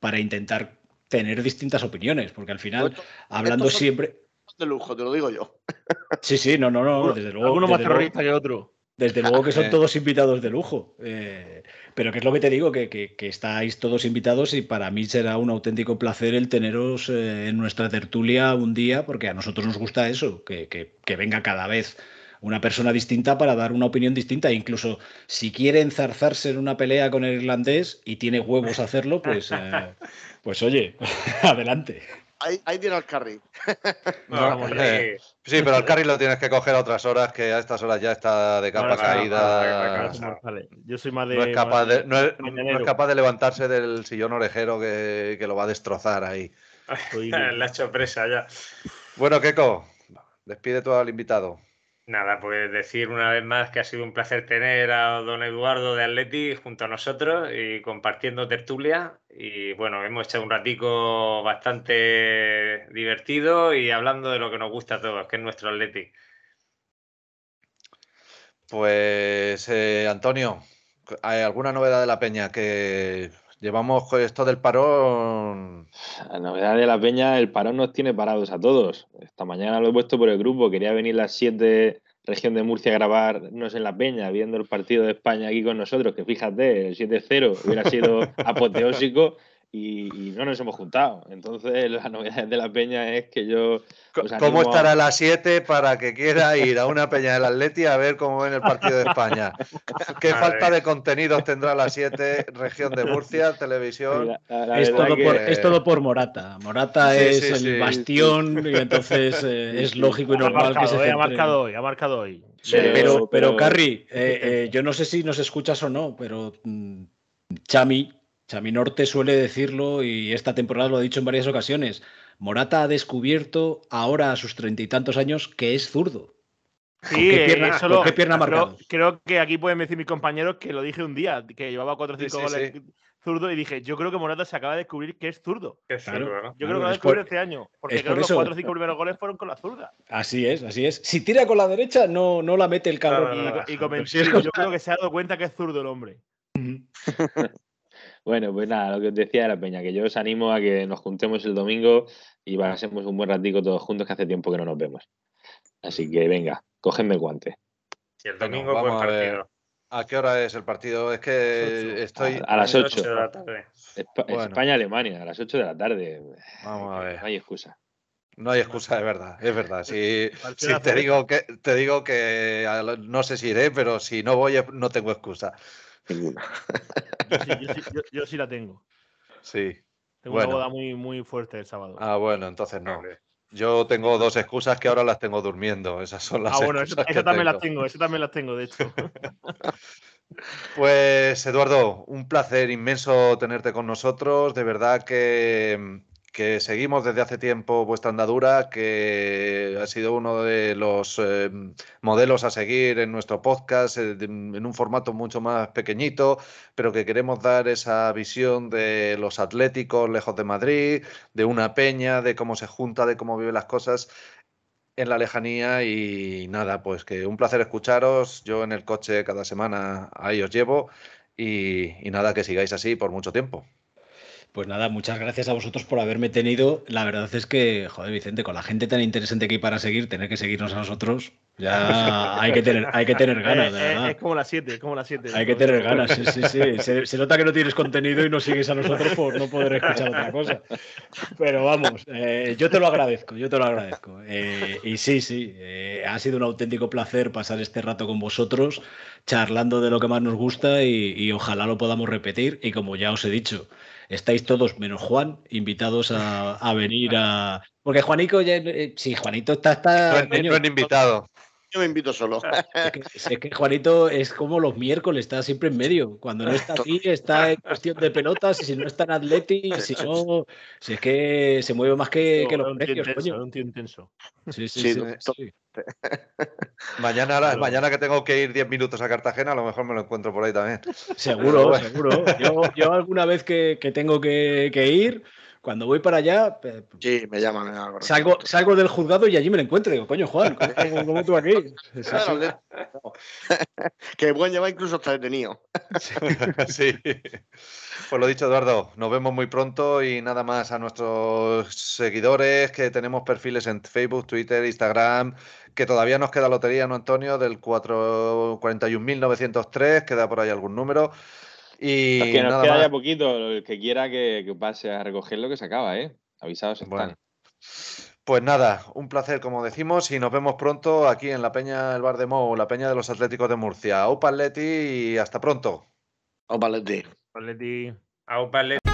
para intentar tener distintas opiniones, porque al final, hablando siempre... de lujo, te lo digo yo. Sí, sí, no, no, no, desde luego. Uno más luego- terrorista que otro. Desde luego que son Eh. todos invitados de lujo. Eh, pero que es lo que te digo, que, que- que estáis todos invitados y para mí será un auténtico placer el teneros eh, en nuestra tertulia un día, porque a nosotros nos gusta eso, que, que- que venga cada vez una persona distinta para dar una opinión distinta. Incluso si quiere enzarzarse en una pelea con el irlandés y tiene huevos a hacerlo, pues, eh, pues oye, adelante. Ahí, ahí tiene al carry. Vamos, eh, sí. Pero al carry lo tienes que coger a otras horas, que a estas horas ya está de capa caída. Yo soy más de. No es, capaz de, no, es, no mañanero. es capaz de levantarse del sillón orejero que, que lo va a destrozar ahí. Le ha hecho presa ya. Bueno, Keiko, despide tú al invitado. Nada, pues decir una vez más que ha sido un placer tener a don Eduardo de Atleti junto a nosotros y compartiendo tertulia. Y bueno, hemos echado un ratico bastante divertido y hablando de lo que nos gusta a todos, que es nuestro Atleti. Pues, eh, Antonio, ¿hay alguna novedad de la peña? Que llevamos esto del parón. La novedad de la peña, el parón nos tiene parados a todos. Esta mañana lo he puesto por el grupo. Quería venir las 7 región de Murcia a grabarnos en la peña, viendo el partido de España aquí con nosotros, que fíjate, el 7-0 hubiera sido apoteósico y, y no nos hemos juntado. Entonces, la novedad de la peña es que yo... ¿Cómo estará a las 7 para que quiera ir a una peña del Atleti a ver cómo ven el partido de España? ¿Qué A falta ver. de contenidos tendrá a las 7 región de Murcia, televisión? La- Es todo, que- por, es todo por Morata. Morata Sí, es sí, el sí. bastión y entonces eh, es lógico y Ha normal que se marcado, eh, ha centre- marcado hoy, ha marcado hoy. Sí, Pero, pero, pero- pero, Carri, eh, eh, yo no sé si nos escuchas o no, pero mm, Chami, Chami Norte suele decirlo y esta temporada lo ha dicho en varias ocasiones. Morata ha descubierto ahora a sus treinta y tantos años que es zurdo. Sí, ¿Con qué pierna- eso lo- con qué pierna creo, creo que aquí pueden decir mis compañeros que lo dije un día, que llevaba 4 o Sí, 5 sí, goles zurdo y dije, yo creo que Morata se acaba de descubrir que es zurdo. Qué Claro. zurdo, ¿no? Yo Claro, creo que lo ha descubierto este año, porque es creo por que los. 4 o 5 primeros goles fueron con la zurda. Así es, así es. Si tira con la derecha, no, no la mete el cabrón. Claro, Y, y yo creo que se ha dado cuenta que es zurdo el hombre. Bueno, pues nada, lo que os decía de la peña, que yo os animo a que nos juntemos el domingo y pasemos un buen ratico todos juntos, que hace tiempo que no nos vemos. Así que venga, cogedme el guante. Y el Bueno, domingo, buen a ver. partido. ¿A qué hora es el partido? Es que estoy. A, a las A 8. de la tarde. Espa- Bueno. España-Alemania, a las 8 de la tarde. Vamos a ver. No hay excusa. No hay excusa, es verdad, es verdad. Si, te digo que te digo que no sé si iré, pero si no voy no tengo excusa. Ninguna. Yo sí, yo sí- yo- yo sí la tengo. Sí. Tengo Bueno. una boda muy, muy fuerte el sábado. Ah, bueno, entonces no. Yo tengo dos excusas que ahora las tengo durmiendo. Esas son las Ah, bueno, que también las tengo. eso también las tengo, de hecho. Pues Eduardo, un placer inmenso tenerte con nosotros. De verdad que, que seguimos desde hace tiempo vuestra andadura, que ha sido uno de los eh, modelos a seguir en nuestro podcast, eh, en un formato mucho más pequeñito, pero que queremos dar esa visión de los atléticos lejos de Madrid, de una peña, de cómo se junta, de cómo viven las cosas en la lejanía y nada, pues que un placer escucharos. Yo en el coche cada semana ahí os llevo y nada, que sigáis así por mucho tiempo. Pues nada, muchas gracias a vosotros por haberme tenido. La verdad es que, joder, Vicente, con la gente tan interesante que hay para seguir, tener que seguirnos a nosotros, ya hay que tener, hay que tener ganas, de Eh, eh, verdad. es como las 7, es como las 7. Hay que tener ganas, sí, sí, sí. Se, se nota que no tienes contenido y no sigues a nosotros por no poder escuchar otra cosa. Pero vamos, eh, yo te lo agradezco, yo te lo agradezco. Eh, y sí, sí, eh, ha sido un auténtico placer pasar este rato con vosotros, charlando de lo que más nos gusta y, y ojalá lo podamos repetir. Y como ya os he dicho, estáis todos, menos Juan, invitados a, a venir a... Porque Juanico ya... eh, sí, Juanito está... está No es, coño, no es invitado. Yo me invito solo. es que, es que Juanito es como los miércoles, está siempre en medio. Cuando no está aquí, está en cuestión de pelotas, y si no está en Atleti, si no, si es que se mueve más que, los intenso, coño. es un tío intenso. Sí, sí, Sí, sí, no, sí. Mañana, Claro. mañana que tengo que ir 10 minutos a Cartagena, a lo mejor me lo encuentro por ahí también. Seguro, seguro. Yo, yo alguna vez que, que tengo que, que ir, cuando voy para allá. Sí, me llaman. salgo, salgo del juzgado y allí me lo encuentro. Digo, coño, Juan, ¿cómo, tú aquí? que buen lleva incluso hasta detenido. sí. Pues lo dicho, Eduardo, nos vemos muy pronto y nada más a nuestros seguidores que tenemos perfiles en Facebook, Twitter, Instagram, que todavía nos queda lotería, ¿no, Antonio? Del 41.903, queda por ahí algún número. Y que nos queda ya poquito, el que quiera que, pase a recogerlo que se acaba, ¿eh? Avisados están. Pues nada, un placer, como decimos, y nos vemos pronto aquí en la Peña del Bar de Mou, la Peña de los Atléticos de Murcia. Aupa y hasta pronto. Aupa Leti. Aupa Hasta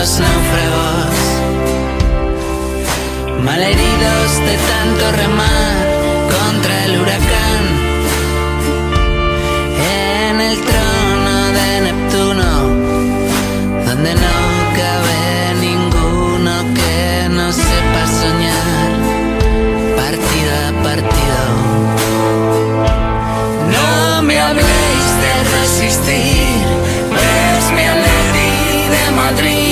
los náufragos, malheridos de tanto remar contra el huracán. En el trono de Neptuno, donde no cabe ninguno que no sepa soñar, partido a partido. No me habléis de resistir, es mi alegría de Madrid.